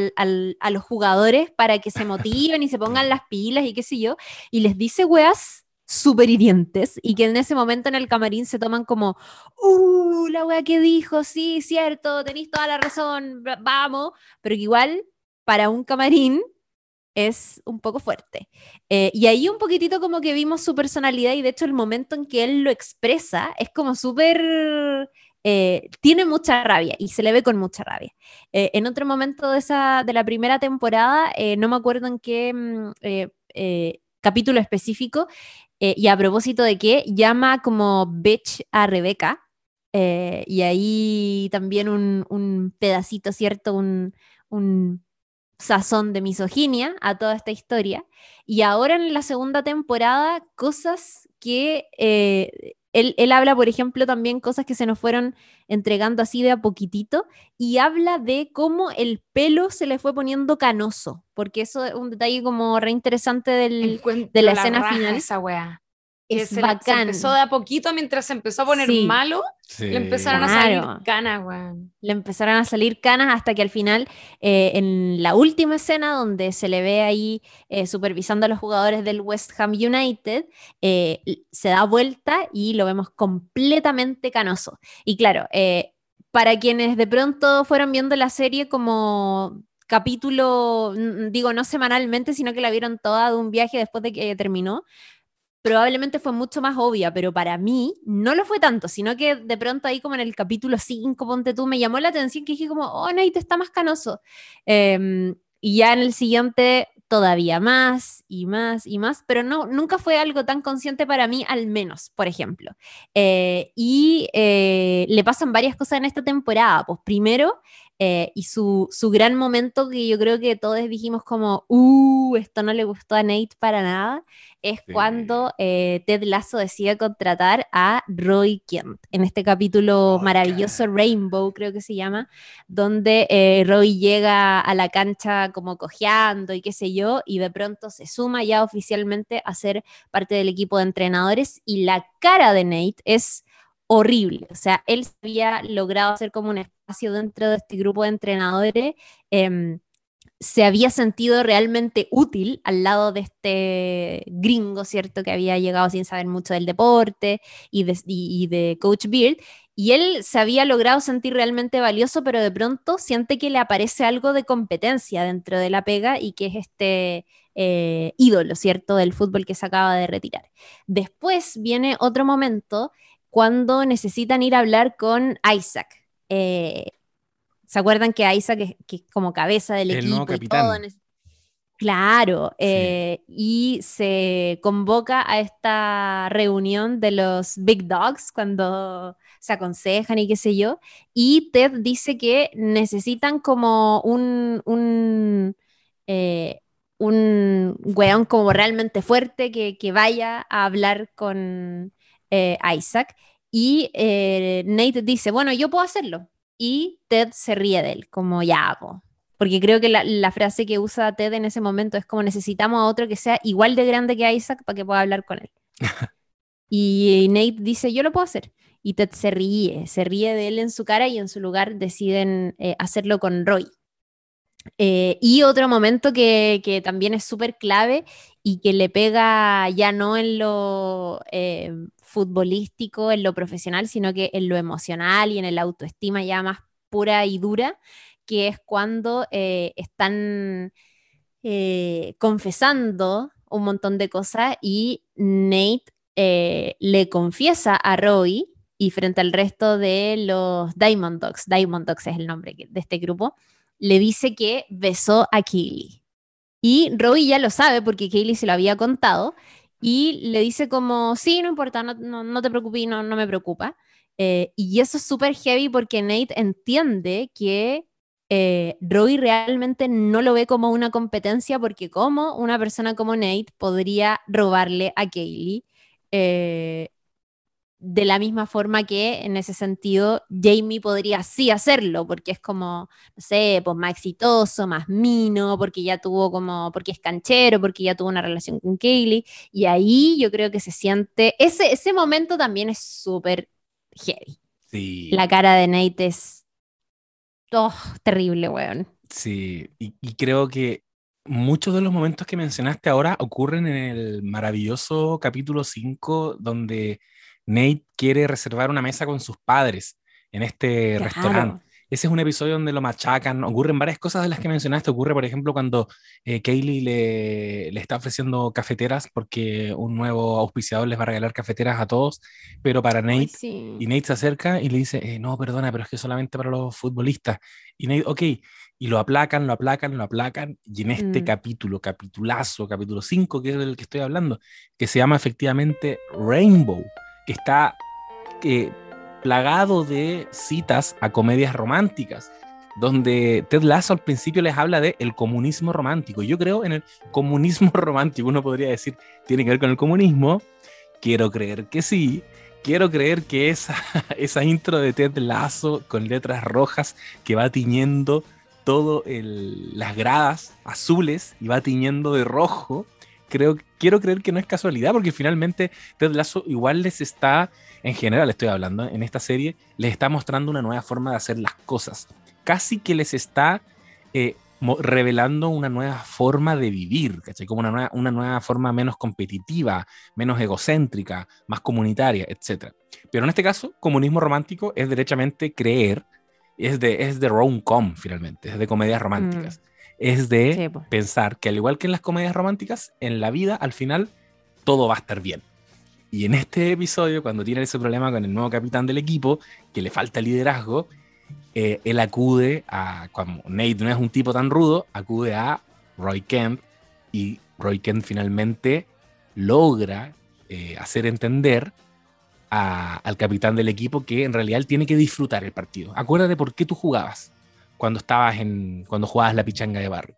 [SPEAKER 1] los jugadores para que se motiven y se pongan las pilas y qué sé yo, y les dice weas súper hirientes y que en ese momento en el camarín se toman como, uh, la wea que dijo, sí, cierto, tenéis toda la razón, vamos, pero que igual para un camarín es un poco fuerte. Eh, y ahí un poquitito como que vimos su personalidad y de hecho el momento en que él lo expresa es como súper... Eh, tiene mucha rabia y se le ve con mucha rabia. Eh, en otro momento de, esa, de la primera temporada, no me acuerdo en qué mm, capítulo específico, y a propósito de qué, llama como bitch a Rebeca. y ahí también un, un pedacito, ¿cierto? Un, un sazón de misoginia a toda esta historia. Y ahora en la segunda temporada, cosas que eh, él, habla, por ejemplo, también cosas que se nos fueron entregando así de a poquitito y habla de cómo el pelo se le fue poniendo canoso, porque eso es un detalle como re interesante del, de la, escena final.
[SPEAKER 3] Esa es bacán. empezó de a poquito mientras se empezó a poner malo, le empezaron a salir canas, weón.
[SPEAKER 1] Le empezaron a salir canas hasta que al final, eh, en la última escena donde se le ve ahí eh, supervisando a los jugadores del West Ham United, eh, se da vuelta y lo vemos completamente canoso. Y claro, para quienes de pronto fueron viendo la serie como capítulo, digo, no semanalmente, sino que la vieron toda de un viaje después de que terminó, probablemente fue mucho más obvia, pero para mí no lo fue tanto, sino que de pronto ahí como en el capítulo 5, ponte tú, me llamó la atención que dije como, oh, Nate está más canoso. Em, y ya en el siguiente todavía más y más y más, pero no, nunca fue algo tan consciente para mí, al menos, por ejemplo. Eh, y eh, le pasan varias cosas en esta temporada. Pues primero, eh, y su, su, gran momento que yo creo que todos dijimos como, uh, esto no le gustó a Nate para nada, es cuando eh, Ted Lasso decide contratar a Roy Kent, en este capítulo maravilloso Rainbow, creo que se llama, donde eh, Roy llega a la cancha como cojeando y qué sé yo, y de pronto se suma ya oficialmente a ser parte del equipo de entrenadores y la cara de Nate es horrible. O sea, él había logrado hacer como un espacio dentro de este grupo de entrenadores. Em, se había sentido realmente útil al lado de este gringo, ¿cierto? Que había llegado sin saber mucho del deporte y de, Coach Beard. Y él se había logrado sentir realmente valioso, pero de pronto siente que le aparece algo de competencia dentro de la pega y que es este eh, ídolo, ¿cierto?, del fútbol que se acaba de retirar. Después viene otro momento cuando necesitan ir a hablar con Isaac. Eh, ¿Se acuerdan que Isaac es, que como cabeza del equipo y todo? Claro, eh, y se convoca a esta reunión de los Big Dogs cuando se aconsejan y qué sé yo, y Ted dice que necesitan como un, un, eh, un weón como realmente fuerte que, vaya a hablar con eh, Isaac, y Nate dice, bueno, yo puedo hacerlo, y Ted se ríe de él, como ya, hago. Porque creo que la, frase que usa Ted en ese momento es como necesitamos a otro que sea igual de grande que Isaac para que pueda hablar con él. y Nate dice, yo lo puedo hacer. Y Ted se ríe, se ríe de él en su cara y en su lugar deciden eh, hacerlo con Roy. Eh, y otro momento que, que también es súper clave y que le pega ya no en lo eh, futbolístico, en lo profesional, sino que en lo emocional y en el autoestima ya más pura y dura, que es cuando eh, están eh, confesando un montón de cosas y Nate eh, le confiesa a Roy y frente al resto de los Diamond Dogs, Diamond Dogs es el nombre de este grupo, le dice que besó a Kaylee. Y Roy ya lo sabe porque Kaylee se lo había contado y le dice como, sí, no importa, no, te preocupes, no, no me preocupa. y eso es súper heavy porque Nate entiende que eh, Roy realmente no lo ve como una competencia porque como una persona como Nate podría robarle a Kaylee eh, de la misma forma que en ese sentido Jamie podría sí hacerlo porque es como, no sé, pues más exitoso, más mino, porque ya tuvo como, porque es canchero, porque ya tuvo una relación con Kaylee y ahí yo creo que se siente, ese, ese momento también es súper heavy.
[SPEAKER 2] Sí.
[SPEAKER 1] La cara de Nate es Oh, terrible, weón.
[SPEAKER 2] Sí, y, creo que muchos de los momentos que mencionaste ahora ocurren en el maravilloso capítulo 5, donde Nate quiere reservar una mesa con sus padres en este restaurante. Ese es un episodio donde lo machacan, ocurren varias cosas de las que mencionaste. Ocurre, por ejemplo, cuando eh, Kaylee le, le, está ofreciendo cafeteras porque un nuevo auspiciador les va a regalar cafeteras a todos, pero para Nate. Y Nate se acerca y le dice, eh, no, perdona, pero es que solamente para los futbolistas. Y Nate, ok, y lo aplacan, lo aplacan, lo aplacan. Y en este mm. capítulo, capitulazo, capítulo 5, que es del que estoy hablando, que se llama efectivamente Rainbow, está... que plagado de citas a comedias románticas, donde Ted Lasso al principio les habla de el comunismo romántico. Yo creo en el comunismo romántico, uno podría decir, tiene que ver con el comunismo. Quiero creer que sí. Quiero creer que esa, esa intro de Ted Lasso con letras rojas que va tiñendo todo las gradas azules y va tiñendo de rojo. Creo, quiero creer que no es casualidad porque finalmente Ted Lasso igual les está en general estoy hablando, en esta serie, les está mostrando una nueva forma de hacer las cosas. Casi que les está eh, revelando una nueva forma de vivir, ¿cachai? Como una nueva, una nueva forma menos competitiva, menos egocéntrica, más comunitaria, etc. Pero en este caso, comunismo romántico es derechamente creer, es de, es de rom-com finalmente, es de comedias románticas. Mm. Es de pensar que al igual que en las comedias románticas, en la vida al final todo va a estar bien. Y en este episodio, cuando tiene ese problema con el nuevo capitán del equipo, que le falta liderazgo, eh, él acude a, como Nate no es un tipo tan rudo, acude a Roy Kent y Roy Kent finalmente logra eh, hacer entender al capitán del equipo que en realidad él tiene que disfrutar el partido. Acuérdate por qué tú jugabas cuando estabas en, cuando jugabas la pichanga de barrio.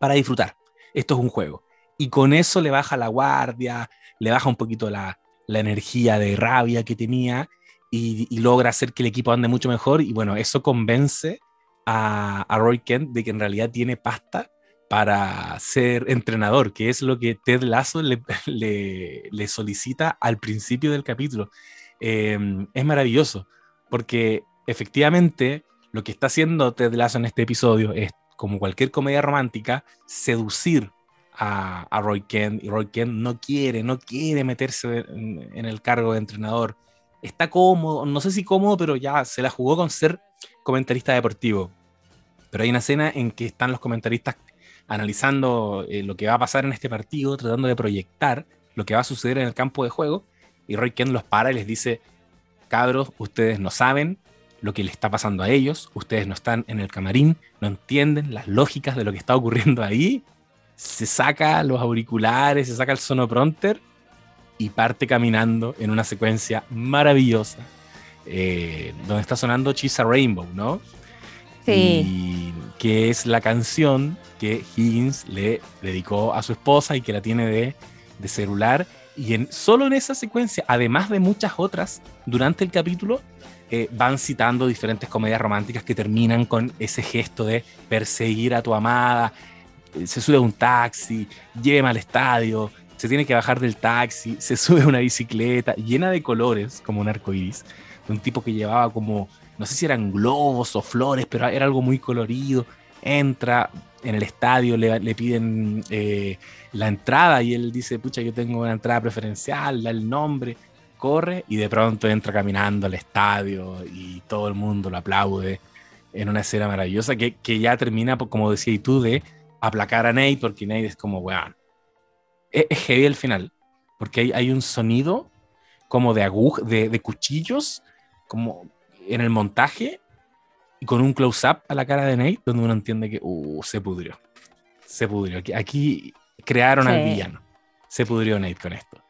[SPEAKER 2] Para disfrutar. Esto es un juego. Y con eso le baja la guardia, le baja un poquito la, energía de rabia que tenía y, logra hacer que el equipo ande mucho mejor. Y bueno, eso convence a, Roy Kent de que en realidad tiene pasta para ser entrenador, que es lo que Ted Lasso le, le, solicita al principio del capítulo. Em, es maravilloso, porque efectivamente lo que está haciendo Ted Lasso en este episodio es, como cualquier comedia romántica, seducir a, Roy Kent y Roy Kent no quiere, no quiere meterse en, el cargo de entrenador está cómodo, no sé si cómodo, pero ya se la jugó con ser comentarista deportivo. Pero hay una escena en que están los comentaristas analizando eh, lo que va a pasar en este partido, tratando de proyectar lo que va a suceder en el campo de juego, y Roy Kent los para y les dice, cabros, ustedes no saben lo que le está pasando a ellos, ustedes no están en el camarín, no entienden las lógicas de lo que está ocurriendo ahí, se saca los auriculares, se saca el sonoprompter y parte caminando en una secuencia maravillosa, eh, donde está sonando Chisa Rainbow, ¿no?
[SPEAKER 1] Sí.
[SPEAKER 2] que es la canción que Higgins le dedicó a su esposa y que la tiene de, de celular. Y en, solo en esa secuencia, además de muchas otras, durante el capítulo, eh, van citando diferentes comedias románticas que terminan con ese gesto de perseguir a tu amada, eh, se sube a un taxi, lleva al estadio, se tiene que bajar del taxi, se sube a una bicicleta llena de colores, como un arco iris, de un tipo que llevaba como no sé si eran globos o flores, pero era algo muy colorido. Entra en el estadio, le, piden eh, la entrada y él dice, pucha, yo tengo una entrada preferencial, da el nombre, corre y de pronto entra caminando al estadio y todo el mundo lo aplaude en una escena maravillosa que, ya termina, como decías tú, de aplacar a Nate, porque Nate es como, weón, es, heavy el final, porque hay, hay un sonido como de aguja, de, de cuchillos, como en el montaje y con un close-up a la cara de Nate, donde uno entiende que uh, se pudrió. Se pudrió. Aquí, crearon al villano. Se pudrió Nate con esto.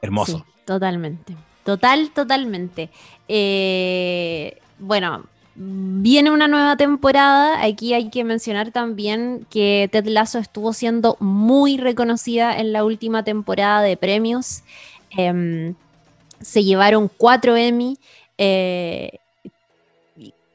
[SPEAKER 2] Hermoso.
[SPEAKER 1] Totalmente. Total, totalmente. Eh, bueno, viene una nueva temporada. Aquí hay que mencionar también que Ted Lasso estuvo siendo muy reconocida en la última temporada de premios. Em, se llevaron cuatro Emmy. Eh,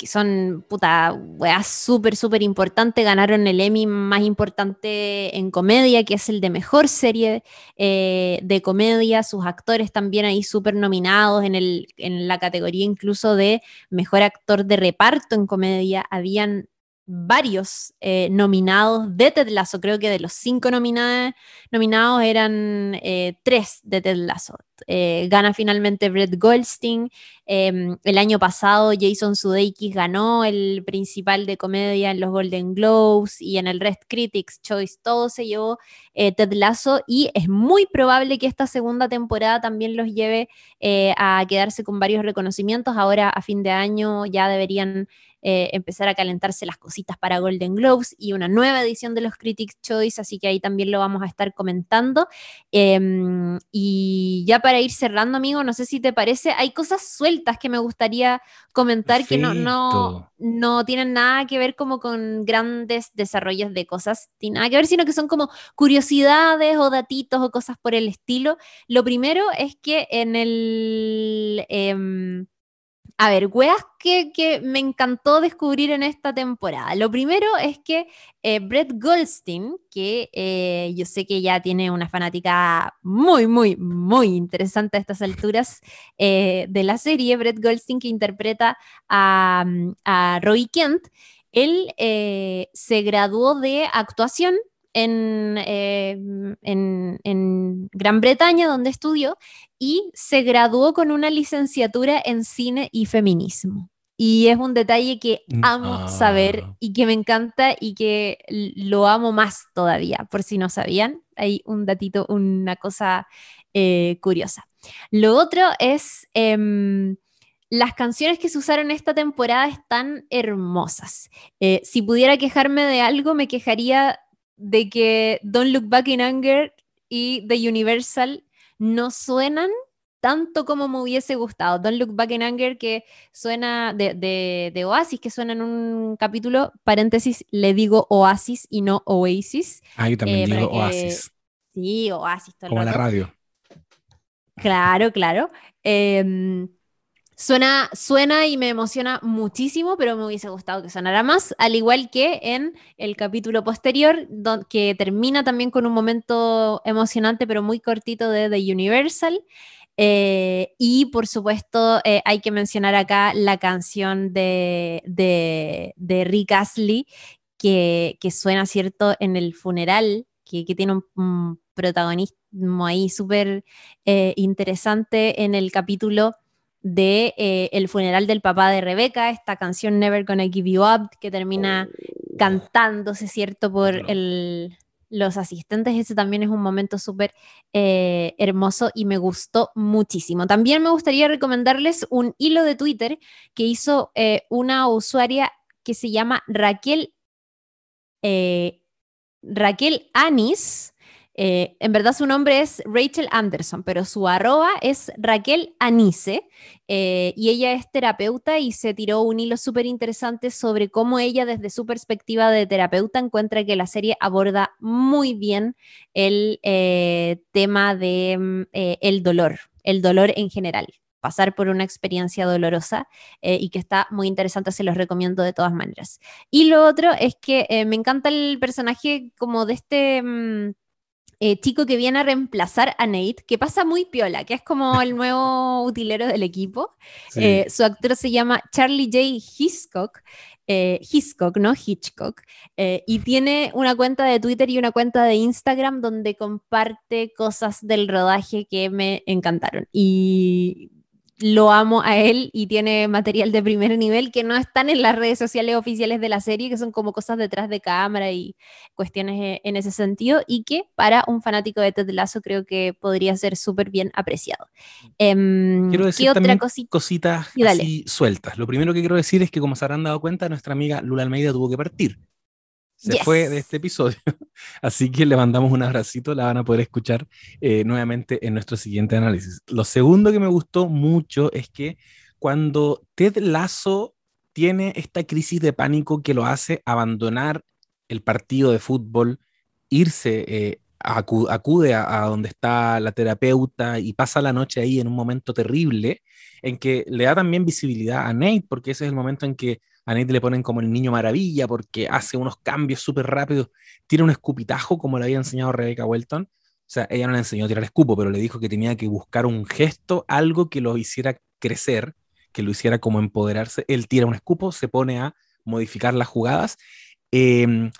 [SPEAKER 1] son, puta, weas súper, súper importante. Ganaron el Emmy más importante en comedia, que es el de mejor serie eh, de comedia. Sus actores también ahí súper nominados en, el, en la categoría incluso de mejor actor de reparto en comedia. Habían varios eh, nominados de Ted Lasso. Creo que de los cinco nominados eran eh, tres de Ted Lasso. Eh, gana finalmente Brett Goldstein. Em, el año pasado Jason Sudeikis ganó el principal de comedia en los Golden Globes y en el Red Critics Choice. Todo se llevó Ted Lasso y es muy probable que esta segunda temporada también los lleve a quedarse con varios reconocimientos. Ahora a fin de año ya deberían eh, empezar a calentarse las cositas para Golden Globes y una nueva edición de los Critics Choice, así que ahí también lo vamos a estar comentando. Em, y ya para ir cerrando, amigo, no sé si te parece, hay cosas sueltas que me gustaría comentar que no, no, no tienen nada que ver como con grandes desarrollos de cosas, tiene nada que ver, sino que son como curiosidades o datitos o cosas por el estilo. Lo primero es que en el... Em, a ver, weas que, me encantó descubrir en esta temporada. Lo primero es que eh, Brett Goldstein, que eh, yo sé que ya tiene una fanática muy, muy, muy interesante a estas alturas eh, de la serie, Brett Goldstein que interpreta a, a Roy Kent, él se graduó de actuación en, Gran Bretaña, donde estudió, y se graduó con una licenciatura en cine y feminismo. Y es un detalle que mm, amo saber ah. y que me encanta y que lo amo más todavía, por si no sabían. Hay un datito, una cosa eh, curiosa. Lo otro es... Em, las canciones que se usaron esta temporada están hermosas. Eh, si pudiera quejarme de algo, me quejaría de que Don't Look Back in Anger y The Universal no suenan tanto como me hubiese gustado. Don't Look Back in Anger, que suena de, Oasis, que suena en un capítulo, paréntesis, le digo Oasis y no Oasis.
[SPEAKER 2] Ah, yo también eh, digo Oasis.
[SPEAKER 1] Sí, Oasis.
[SPEAKER 2] Todo como la radio.
[SPEAKER 1] Claro, claro. Em, Suena, suena y me emociona muchísimo, pero me hubiese gustado que sonara más, al igual que en el capítulo posterior, que termina también con un momento emocionante, pero muy cortito de The Universal. Eh, y por supuesto, eh, hay que mencionar acá la canción de, de, Rick Astley, que, suena, ¿cierto?, en el funeral, que, tiene un, protagonismo ahí súper eh, interesante en el capítulo de eh, El funeral del papá de Rebeca, esta canción Never Gonna Give You Up, que termina cantándose, ¿cierto?, por el, los asistentes. Ese también es un momento súper eh, hermoso y me gustó muchísimo. También me gustaría recomendarles un hilo de Twitter que hizo eh, una usuaria que se llama Raquel, Raquel Anis eh, en verdad su nombre es Rachel Anderson, pero su arroba es Raquel Anise eh, y ella es terapeuta y se tiró un hilo súper interesante sobre cómo ella desde su perspectiva de terapeuta encuentra que la serie aborda muy bien el eh, tema de mm, dolor, el dolor en general pasar por una experiencia dolorosa y que está muy interesante, se los recomiendo de todas maneras. Y lo otro es que me encanta el personaje como de este mm, eh, chico que viene a reemplazar a Nate, que pasa muy piola, que es como el nuevo utilero del equipo. Eh, su actor se llama Charlie J. Hiscock, eh, Hiscock, ¿no? Hitchcock, y tiene una cuenta de Twitter y una cuenta de Instagram donde comparte cosas del rodaje que me encantaron. Y lo amo a él y tiene material de primer nivel que no están en las redes sociales oficiales de la serie, que son como cosas detrás de cámara y cuestiones eh, en ese sentido, y que para un fanático de Ted Lasso creo que podría ser súper bien apreciado.
[SPEAKER 2] Em, quiero decir también cositas así sueltas. Lo primero que quiero decir es que, como se habrán dado cuenta, nuestra amiga Lula Almeida tuvo que partir se fue de este episodio. Así que le mandamos un abracito, la van a poder escuchar eh, nuevamente en nuestro siguiente análisis. Lo segundo que me gustó mucho es que cuando Ted Lasso tiene esta crisis de pánico que lo hace abandonar el partido de fútbol, irse, eh, acude a, donde está la terapeuta y pasa la noche ahí en un momento terrible, en que le da también visibilidad a Nate, porque ese es el momento en que a Nate le ponen como el niño maravilla porque hace unos cambios súper rápidos, tira un escupitajo como le había enseñado Rebecca Welton. O sea, ella no le enseñó a tirar escupo, pero le dijo que tenía que buscar un gesto, algo que lo hiciera crecer, que lo hiciera como empoderarse. Él tira un escupo, se pone a modificar las jugadas. Em,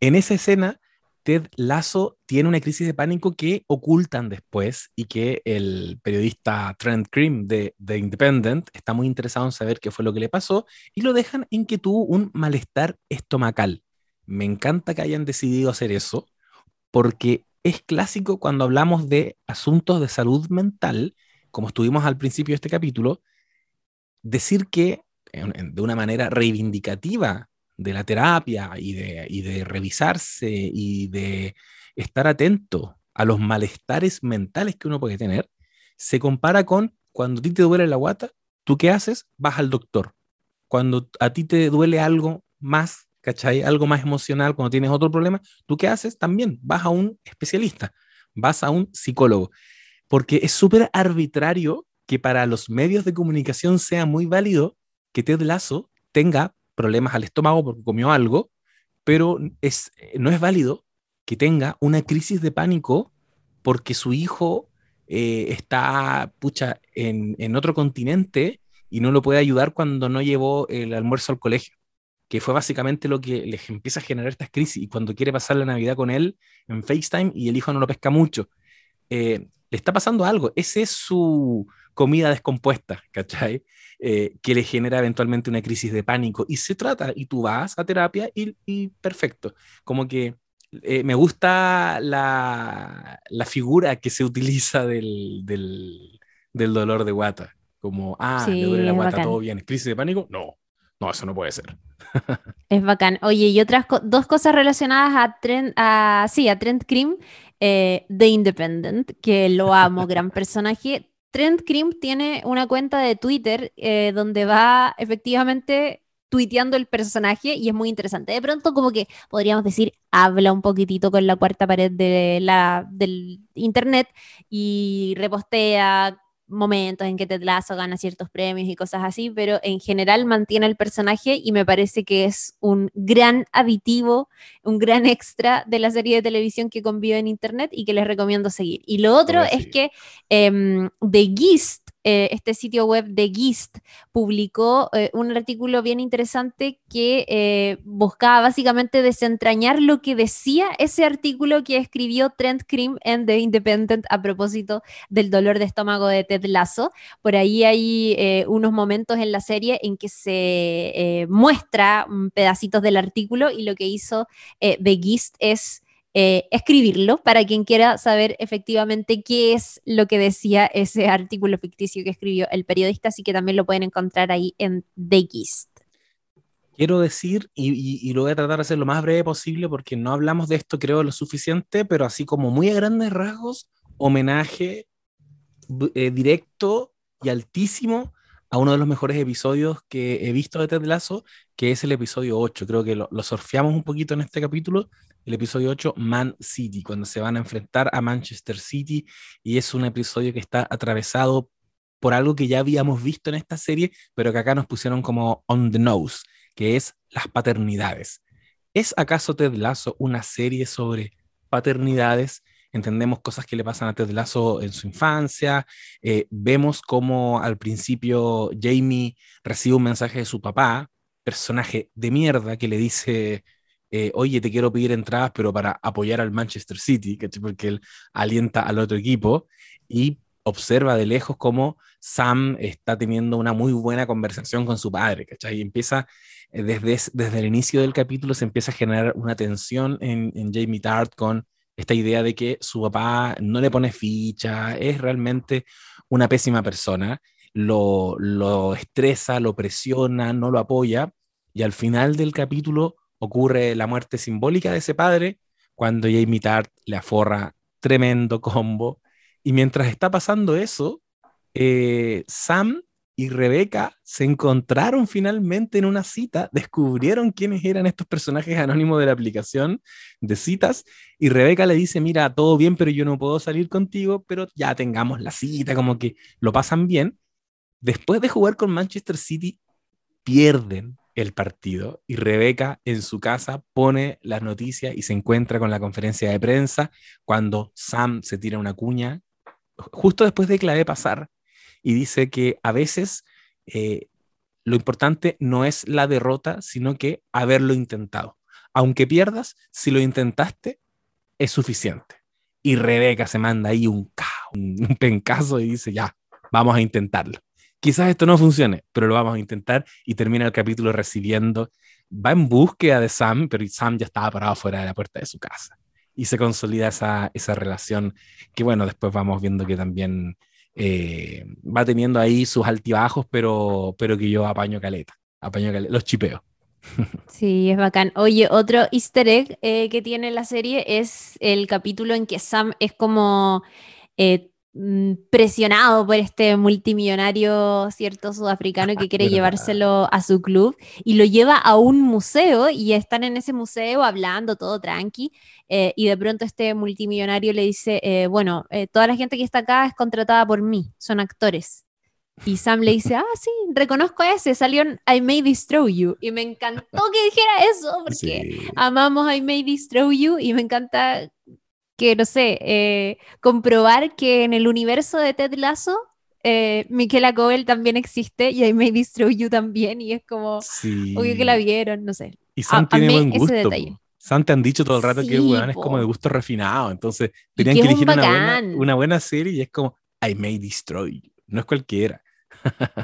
[SPEAKER 2] en esa escena, Ted Lasso tiene una crisis de pánico que ocultan después y que el periodista Trent Cream de The Independent está muy interesado en saber qué fue lo que le pasó y lo dejan en que tuvo un malestar estomacal. Me encanta que hayan decidido hacer eso porque es clásico cuando hablamos de asuntos de salud mental, como estuvimos al principio de este capítulo, decir que de una manera reivindicativa de la terapia y de, y de revisarse y de estar atento a los malestares mentales que uno puede tener, se compara con cuando a ti te duele la guata, ¿tú qué haces? Vas al doctor. Cuando a ti te duele algo más, ¿cachai? Algo más emocional, cuando tienes otro problema, ¿tú qué haces? También vas a un especialista, vas a un psicólogo. Porque es súper arbitrario que para los medios de comunicación sea muy válido que Ted Lasso tenga problemas al estómago porque comió algo, pero es, no es válido que tenga una crisis de pánico porque su hijo eh, está pucha, en, en, otro continente y no lo puede ayudar cuando no llevó el almuerzo al colegio, que fue básicamente lo que les empieza a generar estas crisis. Y cuando quiere pasar la Navidad con él en FaceTime y el hijo no lo pesca mucho, eh, le está pasando algo. Esa es su comida descompuesta, ¿cachai? Eh, que le genera eventualmente una crisis de pánico. Y se trata, y tú vas a terapia y, perfecto. Como que eh, me gusta la, la, figura que se utiliza del, del, del dolor de guata. Como, ah, le duele la guata, todo bien. ¿Crisis de pánico? No, no, eso no puede ser.
[SPEAKER 1] es bacán. Oye, y otras dos cosas relacionadas a Trent, a, sí, a Trent Cream, eh, The Independent, que lo amo, gran personaje. Trent Cream tiene una cuenta de Twitter eh, donde va efectivamente tuiteando el personaje y es muy interesante. De pronto como que podríamos decir, habla un poquitito con la cuarta pared de la, del internet y repostea momentos en que Ted Lasso gana ciertos premios y cosas así, pero en general mantiene el personaje y me parece que es un gran aditivo, un gran extra de la serie de televisión que convive en internet y que les recomiendo seguir. Y lo otro es que em, The Gist eh, este sitio web de GIST publicó eh, un artículo bien interesante que eh, buscaba básicamente desentrañar lo que decía ese artículo que escribió Trent Cream en The Independent a propósito del dolor de estómago de Ted Lasso. Por ahí hay unos momentos en la serie en que se muestra mm, pedacitos del artículo y lo que hizo The GIST es eh, escribirlo para quien quiera saber efectivamente qué es lo que decía ese artículo ficticio que escribió el periodista, así que también lo pueden encontrar ahí en The Gist.
[SPEAKER 2] Quiero decir, y, lo voy a tratar de hacer lo más breve posible porque no hablamos de esto creo lo suficiente, pero así como muy a grandes rasgos, homenaje eh, directo y altísimo a uno de los mejores episodios que he visto de Ted Lasso, que es el episodio 8. Creo que lo, lo un poquito en este capítulo el episodio 8, Man City, cuando se van a enfrentar a Manchester City y es un episodio que está atravesado por algo que ya habíamos visto en esta serie, pero que acá nos pusieron como on the nose, que es las paternidades. ¿Es acaso Ted Lasso una serie sobre paternidades? Entendemos cosas que le pasan a Ted Lasso en su infancia, eh, vemos cómo al principio Jamie recibe un mensaje de su papá, personaje de mierda, que le dice, eh, oye, te quiero pedir entradas, pero para apoyar al Manchester City, porque él alienta al otro equipo y observa de lejos cómo Sam está teniendo una muy buena conversación con su padre, ¿cachai? Y empieza, eh, desde, desde el inicio del capítulo se empieza a generar una tensión en, en Jamie Tart con esta idea de que su papá no le pone ficha, es realmente una pésima persona, lo, lo estresa, lo presiona, no lo apoya, y al final del capítulo ocurre la muerte simbólica de ese padre cuando Jamie Tart le aforra tremendo combo. Y mientras está pasando eso, eh, Sam y Rebeca se encontraron finalmente en una cita, descubrieron quiénes eran estos personajes anónimos de la aplicación de citas y Rebeca le dice, mira, todo bien, pero yo no puedo salir contigo, pero ya tengamos la cita, como que lo pasan bien. Después de jugar con Manchester City, pierden el partido y Rebeca en su casa pone las noticias y se encuentra con la conferencia de prensa cuando Sam se tira una cuña justo después de que la ve pasar y dice que a veces eh, lo importante no es la derrota, sino que haberlo intentado. Aunque pierdas, si lo intentaste, es suficiente. Y Rebeca se manda ahí un, un pencazo y dice, ya, vamos a intentarlo quizás esto no funcione, pero lo vamos a intentar y termina el capítulo recibiendo, va en búsqueda de Sam, pero Sam ya estaba parado fuera de la puerta de su casa. Y se consolida esa, esa relación que, bueno, después vamos viendo que también eh, va teniendo ahí sus altibajos, pero, pero que yo apaño caleta, apaño caleta, los chipeo.
[SPEAKER 1] Sí, es bacán. Oye, otro easter egg eh, que tiene la serie es el capítulo en que Sam es como eh, presionado por este multimillonario, cierto, sudafricano que quiere llevárselo a su club y lo lleva a un museo y están en ese museo hablando todo tranqui eh, y de pronto este multimillonario le dice, eh, bueno, eh, toda la gente que está acá es contratada por mí, son actores. Y Sam le dice, ah, sí, reconozco a ese, salió en I May Destroy You. Y me encantó que dijera eso, porque amamos I May Destroy You y me encanta que, no sé, eh, comprobar que en el universo de Ted Lasso, eh, Michaela Coel también existe y I May Destroy You también, y es como, sí. obvio que la vieron, no sé.
[SPEAKER 2] Y Sam tiene buen gusto. Sam te han dicho todo el rato que weón es como de gusto refinado, entonces tenían que elegir una buena, una buena serie y es como I May Destroy You, no es cualquiera.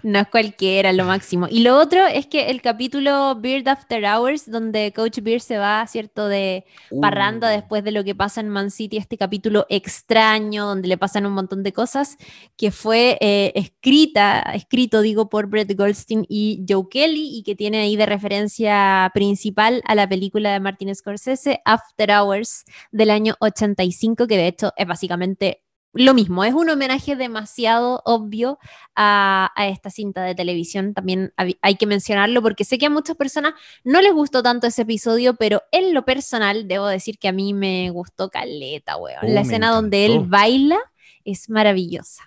[SPEAKER 1] No es cualquiera, lo máximo. Y lo otro es que el capítulo Beard After Hours, donde Coach Beard se va, ¿cierto?, de parranda uh. después de lo que pasa en Man City, este capítulo extraño, donde le pasan un montón de cosas, que fue eh, escrita, escrito, digo, por Brett Goldstein y Joe Kelly, y que tiene ahí de referencia principal a la película de Martin Scorsese, After Hours, del año 85, que de hecho es básicamente lo mismo, es un homenaje demasiado obvio a, esta cinta de televisión. También hay que mencionarlo porque sé que a muchas personas no les gustó tanto ese episodio, pero en lo personal debo decir que a mí me gustó caleta, weón. la oh, escena donde él baila es maravillosa.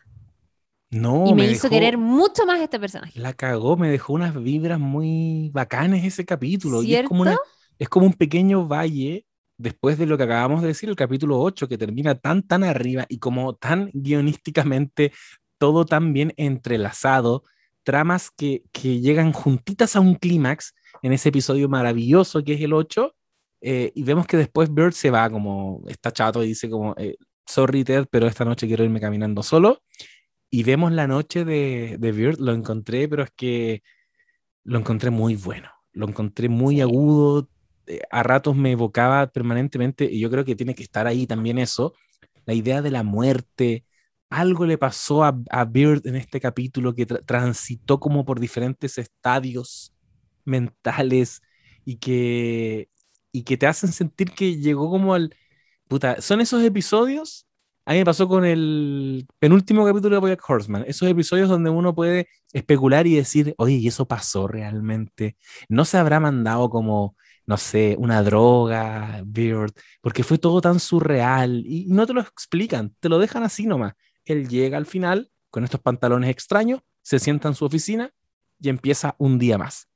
[SPEAKER 2] No,
[SPEAKER 1] y me, hizo querer mucho más este personaje.
[SPEAKER 2] La cagó, me dejó unas vibras muy bacanes ese capítulo. Y es como, es como un pequeño valle después de lo que acabamos de decir, el capítulo 8, que termina tan, tan arriba y como tan guionísticamente todo tan bien entrelazado, tramas que, que llegan juntitas a un clímax en ese episodio maravilloso que es el 8, eh, y vemos que después Bird se va como, está chato y dice como, eh, sorry Ted, pero esta noche quiero irme caminando solo. Y vemos la noche de, de Bird, lo encontré, pero es que lo encontré muy bueno, lo encontré muy agudo, a ratos me evocaba permanentemente, y yo creo que tiene que estar ahí también eso, la idea de la muerte. Algo le pasó a, a Beard en este capítulo que transitó como por diferentes estadios mentales y que, y que te hacen sentir que llegó como al... Puta, son esos episodios a mí me pasó con el penúltimo capítulo de Bojack Horseman. Esos episodios donde uno puede especular y decir, oye, ¿y eso pasó realmente? ¿No se habrá mandado como, no sé, una droga, Beard? Porque fue todo tan surreal y no te lo explican, te lo dejan así nomás. Él llega al final con estos pantalones extraños, se sienta en su oficina y empieza un día más.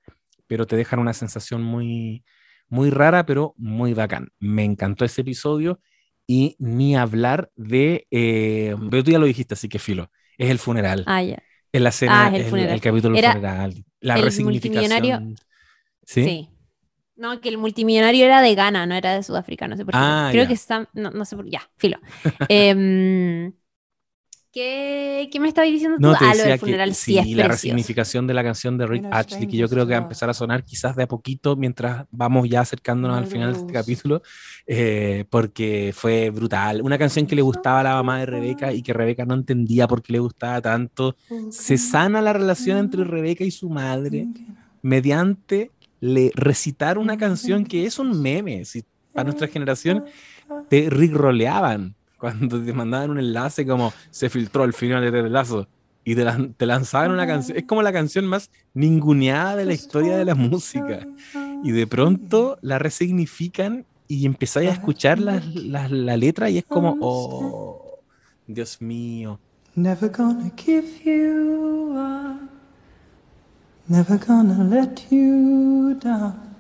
[SPEAKER 2] Pero te dejan una sensación muy, muy rara, pero muy bacán. Me encantó ese episodio y ni hablar de, eh, pero tú ya lo dijiste, así que filo, es el funeral.
[SPEAKER 1] Ah, ya.
[SPEAKER 2] En la escena, ah, el, el, capítulo del funeral, la
[SPEAKER 1] el
[SPEAKER 2] resignificación.
[SPEAKER 1] ¿Sí? ¿Sí? No, que el multimillonario era de Ghana, no era de Sudáfrica, no sé por qué. Ah, Creo que está, no, no, sé por ya, filo. eh, ¿Qué, ¿Qué, me estabas diciendo tú?
[SPEAKER 2] No, te ah, lo del funeral sí, sí la resignificación de la canción de Rick Ashley, que yo creo que va a empezar a sonar quizás de a poquito mientras vamos ya acercándonos al final de este capítulo, eh, porque fue brutal. Una canción que le gustaba a la mamá de Rebeca y que Rebeca no entendía por qué le gustaba tanto. Se sana la relación entre Rebeca y su madre mediante le recitar una canción que es un meme. Si, para nuestra generación te rigroleaban cuando te mandaban un enlace como se filtró el final de Ted Lazo y te, te lanzaban una canción, es como la canción más ninguneada de la historia de la música. Y de pronto la resignifican y empezáis a escuchar la, la, la letra y es como, oh, Dios mío. Never gonna give you up. Never gonna let you down.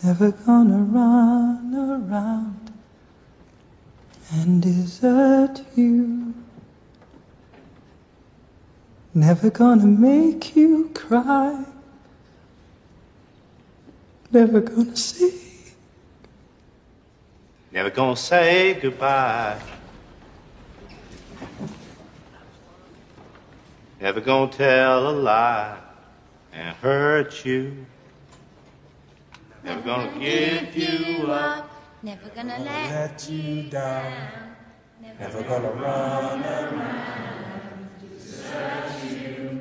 [SPEAKER 2] Never gonna run around and desert you. Never gonna make you cry. Never gonna say. Never gonna say goodbye. Never gonna tell a lie and hurt you. Never gonna give you up. Never gonna let you down. Never gonna run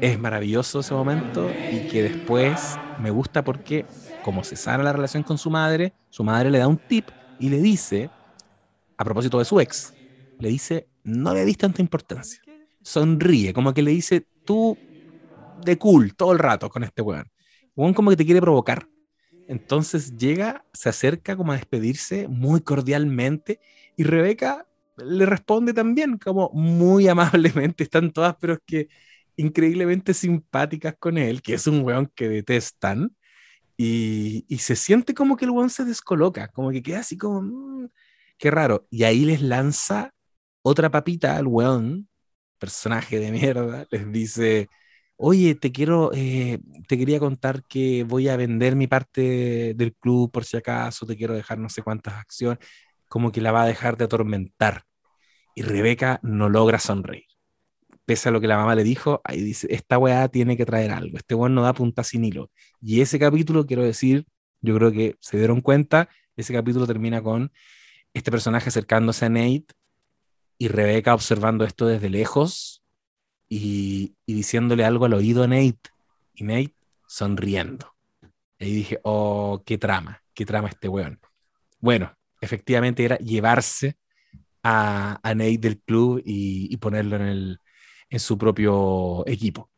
[SPEAKER 2] Es maravilloso ese momento y que después me gusta porque como se sana la relación con su madre, su madre le da un tip y le dice, a propósito de su ex, le dice, no le dis tanta importancia. Sonríe, como que le dice, tú de cool todo el rato con este weón. Un como que te quiere provocar. Entonces llega, se acerca como a despedirse muy cordialmente y Rebeca le responde también como muy amablemente, están todas, pero es que increíblemente simpáticas con él, que es un weón que detestan, y, y se siente como que el weón se descoloca, como que queda así como, mmm, qué raro, y ahí les lanza otra papita al weón, personaje de mierda, les dice, oye, te quiero, eh, te quería contar que voy a vender mi parte del club por si acaso, te quiero dejar no sé cuántas acciones, como que la va a dejar de atormentar. Y Rebeca no logra sonreír. Pese a lo que la mamá le dijo, ahí dice, esta weá tiene que traer algo, este weón no da punta sin hilo. Y ese capítulo, quiero decir, yo creo que se dieron cuenta, ese capítulo termina con este personaje acercándose a Nate y Rebeca observando esto desde lejos y, diciéndole algo al oído a Nate y Nate sonriendo. Y dije, oh, qué trama, qué trama este weón. Bueno, efectivamente era llevarse a, a Nate del club y, ponerlo en, el, en su propio equipo.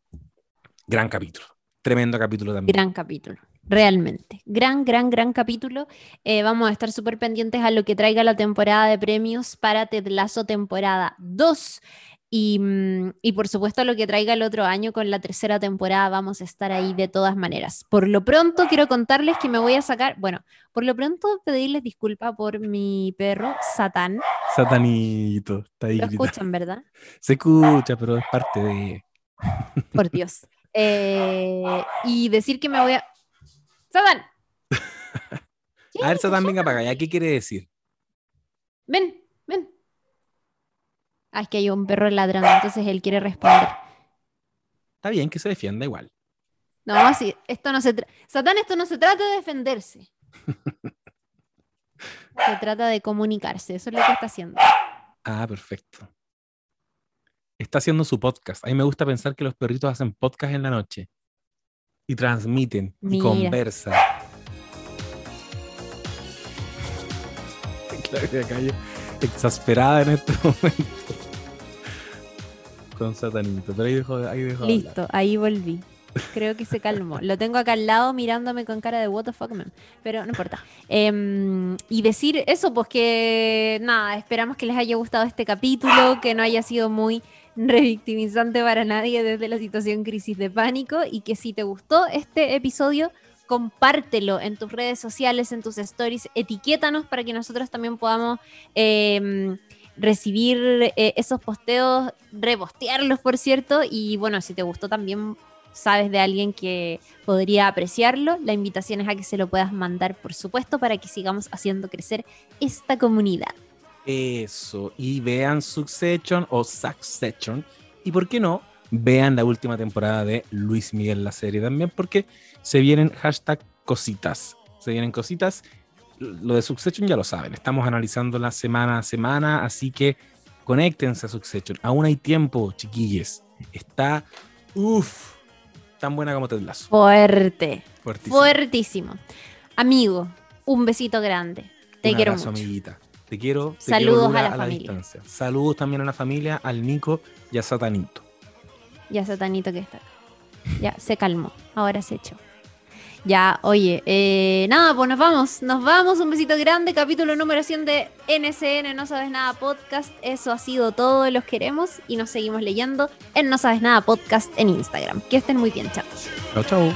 [SPEAKER 2] Gran capítulo, tremendo capítulo también.
[SPEAKER 1] Gran capítulo realmente. Gran, gran, gran capítulo. Eh, vamos a estar súper pendientes a lo que traiga la temporada de premios para Ted Lasso temporada 2. Y, mm, y, por supuesto lo que traiga el otro año con la tercera temporada vamos a estar ahí de todas maneras. Por lo pronto quiero contarles que me voy a sacar, bueno, por lo pronto pedirles disculpa por mi perro Satán.
[SPEAKER 2] Satanito, está ahí.
[SPEAKER 1] Lo escuchan, ¿verdad?
[SPEAKER 2] Se escucha, pero es parte de...
[SPEAKER 1] Por Dios. Eh, y decir que me voy a... Satán.
[SPEAKER 2] a ver, Satán, venga para acá. ¿Qué quiere decir?
[SPEAKER 1] Ven, ven. Ah, es que hay un perro ladrando, entonces él quiere responder.
[SPEAKER 2] Está bien que se defienda igual.
[SPEAKER 1] No, sí, esto no se. Satán, esto no se trata de defenderse. se trata de comunicarse, eso es lo que está haciendo.
[SPEAKER 2] Ah, perfecto. Está haciendo su podcast. A mí me gusta pensar que los perritos hacen podcast en la noche. Y transmiten y conversan. Claro, exasperada en este momento con Satanito. Pero ahí dejó, ahí dejó
[SPEAKER 1] Listo, ahí volví. Creo que se calmó. Lo tengo acá al lado mirándome con cara de what the fuck, man. Pero no importa. Em, y decir eso, pues que nada, esperamos que les haya gustado este capítulo, que no haya sido muy revictimizante para nadie desde la situación crisis de pánico y que si te gustó este episodio, compártelo en tus redes sociales, en tus stories, etiquétanos para que nosotros también podamos eh, recibir eh, esos posteos, repostearlos, por cierto, y bueno, si te gustó también sabes de alguien que podría apreciarlo, la invitación es a que se lo puedas mandar, por supuesto, para que sigamos haciendo crecer esta comunidad.
[SPEAKER 2] Eso, y vean Succession o Succession, y por qué no, vean la última temporada de Luis Miguel la serie también, porque se vienen hashtag cositas, se vienen cositas lo de Succession ya lo saben, estamos analizando la semana a semana, así que conéctense a Succession. Aún hay tiempo, chiquilles. Está, uff, tan buena como te Lazo.
[SPEAKER 1] Fuerte. Fuertísimo. Amigo, un besito grande. Te quiero mucho.
[SPEAKER 2] amiguita. Te quiero.
[SPEAKER 1] Te Saludos a la. Distancia.
[SPEAKER 2] Saludos también a la familia, al Nico y a Satanito.
[SPEAKER 1] Y a Satanito que está acá. Ya, se calmó. Ahora se echó. Ya, oye, eh, nada, pues nos vamos, nos vamos, un besito grande, capítulo número 100 de NCN, No Sabes Nada Podcast, eso ha sido todo, los queremos y nos seguimos leyendo en No Sabes Nada Podcast en Instagram. Que estén muy bien, chao.
[SPEAKER 2] Chao, chao.